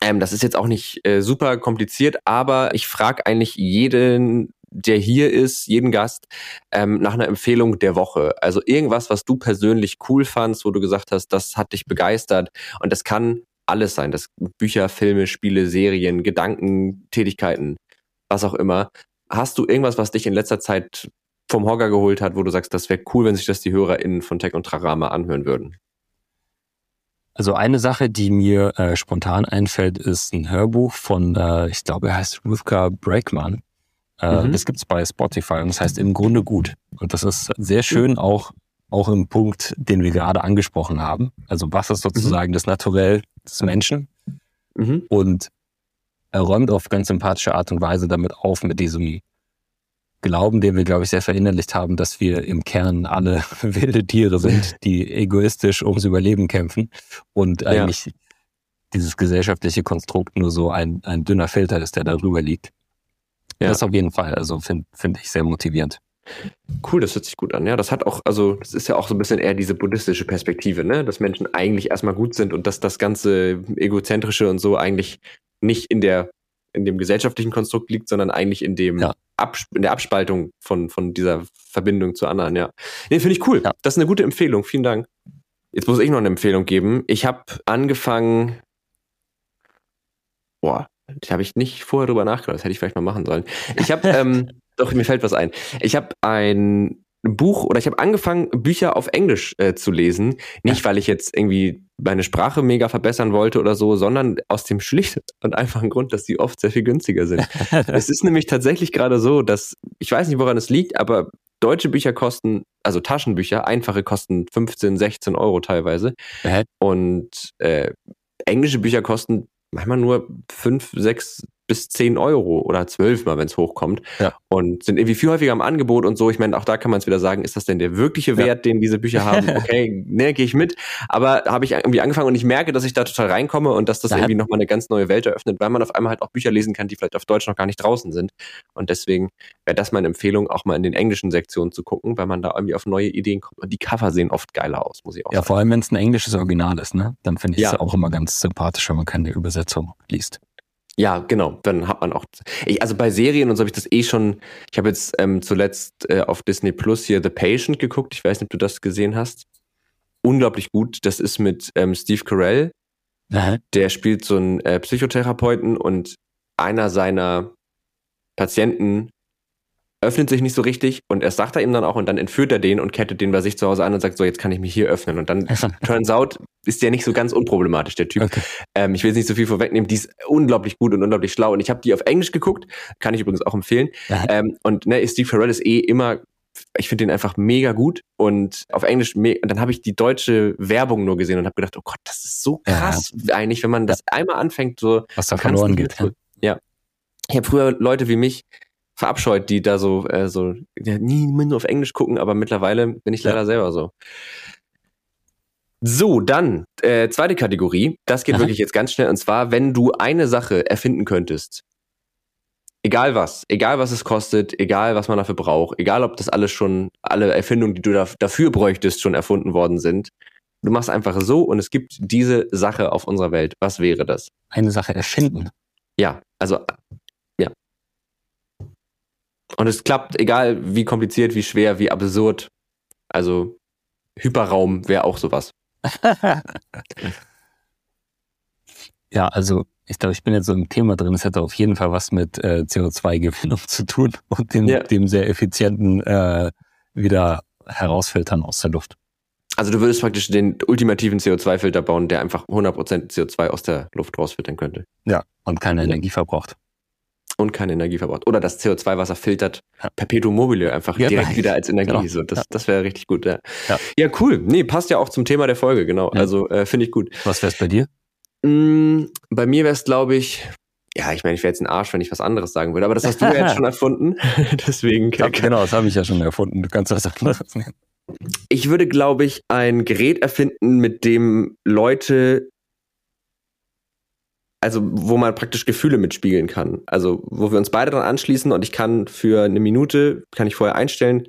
Ähm, das ist jetzt auch nicht äh, super kompliziert, aber ich frage eigentlich jeden, der hier ist, jeden Gast, ähm, nach einer Empfehlung der Woche. Also irgendwas, was du persönlich cool fandst, wo du gesagt hast, das hat dich begeistert. Und das kann alles sein. Das Bücher, Filme, Spiele, Serien, Gedanken, Tätigkeiten, was auch immer. Hast du irgendwas, was dich in letzter Zeit vom Hogger geholt hat, wo du sagst, das wäre cool, wenn sich das die HörerInnen von Tech und Trarama anhören würden? Also eine Sache, die mir äh, spontan einfällt, ist ein Hörbuch von, äh, ich glaube, er heißt Ruthka Breakman. Äh, mhm. Das gibt's bei Spotify und das heißt im Grunde gut. Und das ist sehr schön auch, auch im Punkt, den wir gerade angesprochen haben. Also was ist sozusagen mhm. das Naturell des Menschen? Mhm. Und er räumt auf ganz sympathische Art und Weise damit auf, mit diesem Glauben, den wir, glaube ich, sehr verinnerlicht haben, dass wir im Kern alle wilde Tiere sind, die egoistisch ums Überleben kämpfen und eigentlich ja. dieses gesellschaftliche Konstrukt nur so ein, ein dünner Filter ist, der darüber liegt. Ja. Das auf jeden Fall, also finde find ich sehr motivierend. Cool, das hört sich gut an. Ja, das hat auch, also das ist ja auch so ein bisschen eher diese buddhistische Perspektive, ne? Dass Menschen eigentlich erstmal gut sind und dass das ganze egozentrische und so eigentlich nicht in der in dem gesellschaftlichen Konstrukt liegt, sondern eigentlich in dem ja. in der Abspaltung von, von dieser Verbindung zu anderen, ja. Nee, finde ich cool. Ja. Das ist eine gute Empfehlung. Vielen Dank. Jetzt muss ich noch eine Empfehlung geben. Ich habe angefangen. Boah, da habe ich nicht vorher drüber nachgedacht. Das hätte ich vielleicht mal machen sollen. Ich habe, ähm, doch, mir fällt was ein. Ich habe ein Buch oder ich habe angefangen, Bücher auf Englisch äh, zu lesen. Nicht, weil ich jetzt irgendwie meine Sprache mega verbessern wollte oder so, sondern aus dem schlichten und einfachen Grund, dass die oft sehr viel günstiger sind. es ist nämlich tatsächlich gerade so, dass, ich weiß nicht, woran es liegt, aber deutsche Bücher kosten, also Taschenbücher, einfache kosten 15, 16 Euro teilweise. Äh. Und äh, englische Bücher kosten manchmal nur 5, 6, bis 10 Euro oder 12 mal, wenn es hochkommt. Ja. Und sind irgendwie viel häufiger im Angebot und so. Ich meine, auch da kann man es wieder sagen, ist das denn der wirkliche Wert, ja. den diese Bücher haben? Okay, ne, gehe ich mit. Aber habe ich irgendwie angefangen und ich merke, dass ich da total reinkomme und dass das ja. irgendwie nochmal eine ganz neue Welt eröffnet, weil man auf einmal halt auch Bücher lesen kann, die vielleicht auf Deutsch noch gar nicht draußen sind. Und deswegen wäre das meine Empfehlung, auch mal in den englischen Sektionen zu gucken, weil man da irgendwie auf neue Ideen kommt. Und die Cover sehen oft geiler aus, muss ich auch ja, sagen. Ja, vor allem, wenn es ein englisches Original ist, ne? Dann finde ich es auch immer ganz sympathisch, wenn man keine Übersetzung liest. Ja, genau. Dann hat man auch. Ich, also bei Serien und so habe ich das eh schon. Ich habe jetzt ähm, zuletzt äh, auf Disney Plus hier The Patient geguckt. Ich weiß nicht, ob du das gesehen hast. Unglaublich gut. Das ist mit ähm, Steve Carell. Aha. Der spielt so einen äh, Psychotherapeuten und einer seiner Patienten öffnet sich nicht so richtig und er sagt er ihm dann auch und dann entführt er den und kettet den bei sich zu Hause an und sagt so, jetzt kann ich mich hier öffnen. Und dann turns out, ist der nicht so ganz unproblematisch, der Typ. Okay. Ähm, ich will jetzt nicht so viel vorwegnehmen, die ist unglaublich gut und unglaublich schlau. Und ich habe die auf Englisch geguckt, kann ich übrigens auch empfehlen. Ähm, und ne, Steve Farrell ist eh immer ich finde den einfach mega gut und auf Englisch und dann habe ich die deutsche Werbung nur gesehen und habe gedacht, oh Gott, das ist so krass ja. eigentlich, wenn man das einmal anfängt so was da verloren geht. Ja. Ich habe früher Leute wie mich verabscheut, die da so, äh, so ja, nie nur auf Englisch gucken, aber mittlerweile bin ich leider ja. selber so. So, dann äh, zweite Kategorie. Das geht Aha. wirklich jetzt ganz schnell. Und zwar, wenn du eine Sache erfinden könntest, egal was, egal was es kostet, egal was man dafür braucht, egal ob das alles schon, alle Erfindungen, die du da, dafür bräuchtest, schon erfunden worden sind. Du machst einfach so und es gibt diese Sache auf unserer Welt. Was wäre das? Eine Sache erfinden. Ja, also und es klappt, egal wie kompliziert, wie schwer, wie absurd. Also Hyperraum wäre auch sowas. ja, also ich glaube, ich bin jetzt so im Thema drin. Es hätte auf jeden Fall was mit äh, CO2-Gewinnung zu tun und dem, ja. dem sehr effizienten äh, wieder herausfiltern aus der Luft. Also du würdest praktisch den ultimativen CO2-Filter bauen, der einfach 100% CO2 aus der Luft rausfiltern könnte. Ja, und keine Energie verbraucht. Und keine Energie verbraucht. Oder das CO2-Wasser filtert ja. perpetuum mobile einfach ja, direkt wieder als Energie. Genau. So, das, das wäre richtig gut. Ja. ja. Ja. cool. Nee, passt ja auch zum Thema der Folge, genau. Also äh, finde ich gut. Was wär's bei dir? Mm, bei mir wäre es, glaube ich, ja, ich meine, ich wäre jetzt ein Arsch, wenn ich was anderes sagen würde, aber das hast du ja jetzt schon erfunden. Deswegen. Ja, genau, das habe ich ja schon erfunden. Du kannst was anderes nehmen. Ich würde, glaube ich, ein Gerät erfinden, mit dem Leute, also wo man praktisch Gefühle mitspiegeln kann. Also wo wir uns beide dran anschließen und ich kann für eine Minute, kann ich vorher einstellen,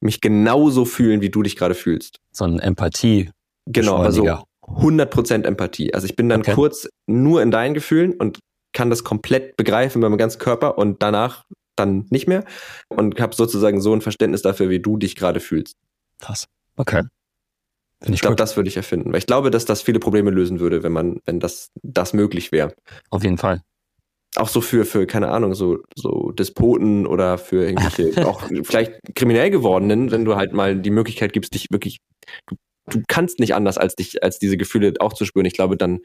mich genauso fühlen, wie du dich gerade fühlst. So ein Empathie. Genau, also 100% Empathie. Also ich bin dann okay. kurz nur in deinen Gefühlen und kann das komplett begreifen bei meinem ganzen Körper und danach dann nicht mehr und habe sozusagen so ein Verständnis dafür, wie du dich gerade fühlst. Krass. Okay. Find ich glaube, das würde ich erfinden, weil ich glaube, dass das viele Probleme lösen würde, wenn man, wenn das, das möglich wäre. Auf jeden Fall. Auch so für, für, keine Ahnung, so, so Despoten oder für irgendwelche, auch vielleicht kriminell gewordenen, wenn du halt mal die Möglichkeit gibst, dich wirklich, du, du kannst nicht anders, als dich, als diese Gefühle auch zu spüren. Ich glaube, dann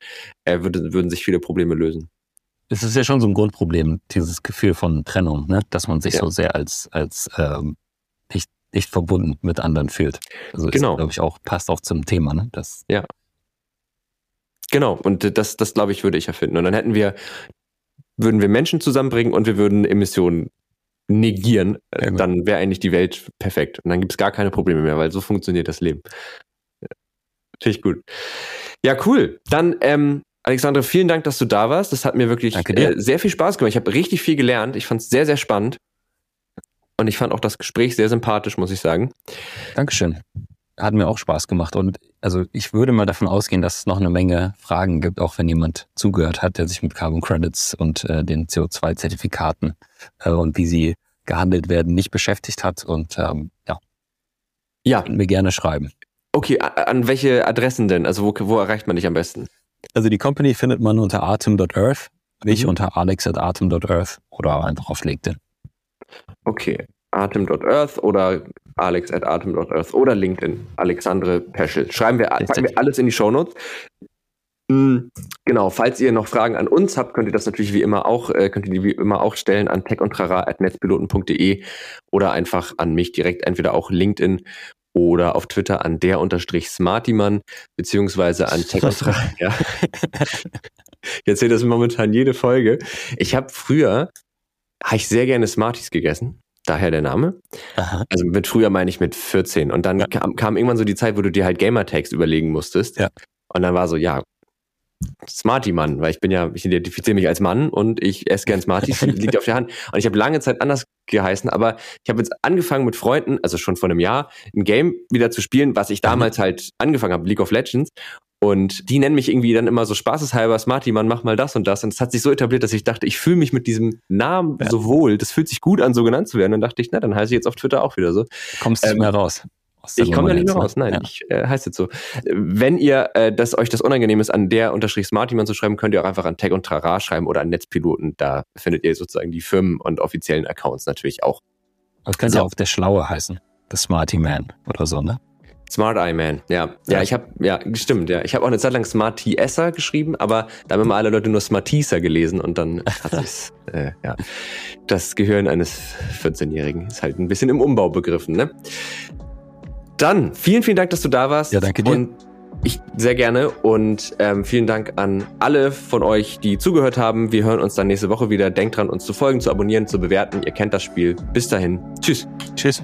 äh, würde, würden sich viele Probleme lösen. Es ist ja schon so ein Grundproblem, dieses Gefühl von Trennung, ne? dass man sich ja. so sehr als, als ähm, nicht nicht verbunden mit anderen fühlt. Also genau. glaube ich, auch, passt auch zum Thema, ne? Das ja. Genau, und das, das glaube ich, würde ich erfinden. Und dann hätten wir, würden wir Menschen zusammenbringen und wir würden Emissionen negieren, ja, dann wäre eigentlich die Welt perfekt. Und dann gibt es gar keine Probleme mehr, weil so funktioniert das Leben. Finde ich gut. Ja, cool. Dann, ähm, Alexandre, vielen Dank, dass du da warst. Das hat mir wirklich äh, sehr viel Spaß gemacht. Ich habe richtig viel gelernt. Ich fand es sehr, sehr spannend. Und ich fand auch das Gespräch sehr sympathisch, muss ich sagen. Dankeschön. Hat mir auch Spaß gemacht. Und also ich würde mal davon ausgehen, dass es noch eine Menge Fragen gibt, auch wenn jemand zugehört hat, der sich mit Carbon Credits und äh, den CO2-Zertifikaten äh, und wie sie gehandelt werden, nicht beschäftigt hat. Und ähm, ja. Ja. Mir gerne schreiben. Okay, an welche Adressen denn? Also wo, wo erreicht man dich am besten? Also die Company findet man unter atem.earth, mich mhm. unter alex.atem.earth oder einfach auf LinkedIn. Okay. Atem.earth oder alex at atem.earth oder LinkedIn. Alexandre Peschel. Schreiben wir, packen wir alles in die Shownotes. Hm, genau, falls ihr noch Fragen an uns habt, könnt ihr das natürlich wie immer auch, äh, könnt ihr die wie immer auch stellen an techundtrara.netzpiloten.de oder einfach an mich direkt, entweder auch LinkedIn oder auf Twitter an der unterstrich Smartyman, beziehungsweise an Tech ja. Ich erzähle das momentan jede Folge. Ich habe früher habe ich sehr gerne Smarties gegessen. Daher der Name. Aha. Also mit früher meine ich mit 14. Und dann ja. kam, kam, irgendwann so die Zeit, wo du dir halt Gamertags überlegen musstest. Ja. Und dann war so, ja, Smarty-Mann, weil ich bin ja, ich identifiziere mich als Mann und ich esse gern Smarties, liegt auf der Hand. Und ich habe lange Zeit anders geheißen, aber ich habe jetzt angefangen mit Freunden, also schon vor einem Jahr, ein Game wieder zu spielen, was ich damals halt angefangen habe, League of Legends. Und die nennen mich irgendwie dann immer so spaßeshalber, Smarty, Mann, mach mal das und das. Und es hat sich so etabliert, dass ich dachte, ich fühle mich mit diesem Namen ja. so wohl. Das fühlt sich gut an, so genannt zu werden. Und dann dachte ich, na, dann heiße ich jetzt auf Twitter auch wieder so. Kommst du ähm, nicht mehr raus. Ich komme da nicht mehr raus, nein, ja. ich äh, heiße jetzt so. Wenn ihr äh, das euch das unangenehm ist, an der unterstrich Smartyman zu schreiben, könnt ihr auch einfach an Tech und Trara schreiben oder an Netzpiloten. Da findet ihr sozusagen die Firmen und offiziellen Accounts natürlich auch. Das könnte so. auch der Schlaue heißen. The Smarty Man oder so, ne? Smart Eye Man, ja. Ja, ich habe, ja, stimmt, ja. Ich habe auch eine Zeit lang Smarty Esser geschrieben, aber da haben immer alle Leute nur Smartieser gelesen und dann hat sich's, äh, ja. Das Gehirn eines 14-Jährigen ist halt ein bisschen im Umbau begriffen, ne? Dann, vielen, vielen Dank, dass du da warst. Ja, danke dir. Und ich sehr gerne und ähm, vielen Dank an alle von euch, die zugehört haben. Wir hören uns dann nächste Woche wieder. Denkt dran, uns zu folgen, zu abonnieren, zu bewerten. Ihr kennt das Spiel. Bis dahin. Tschüss. Tschüss.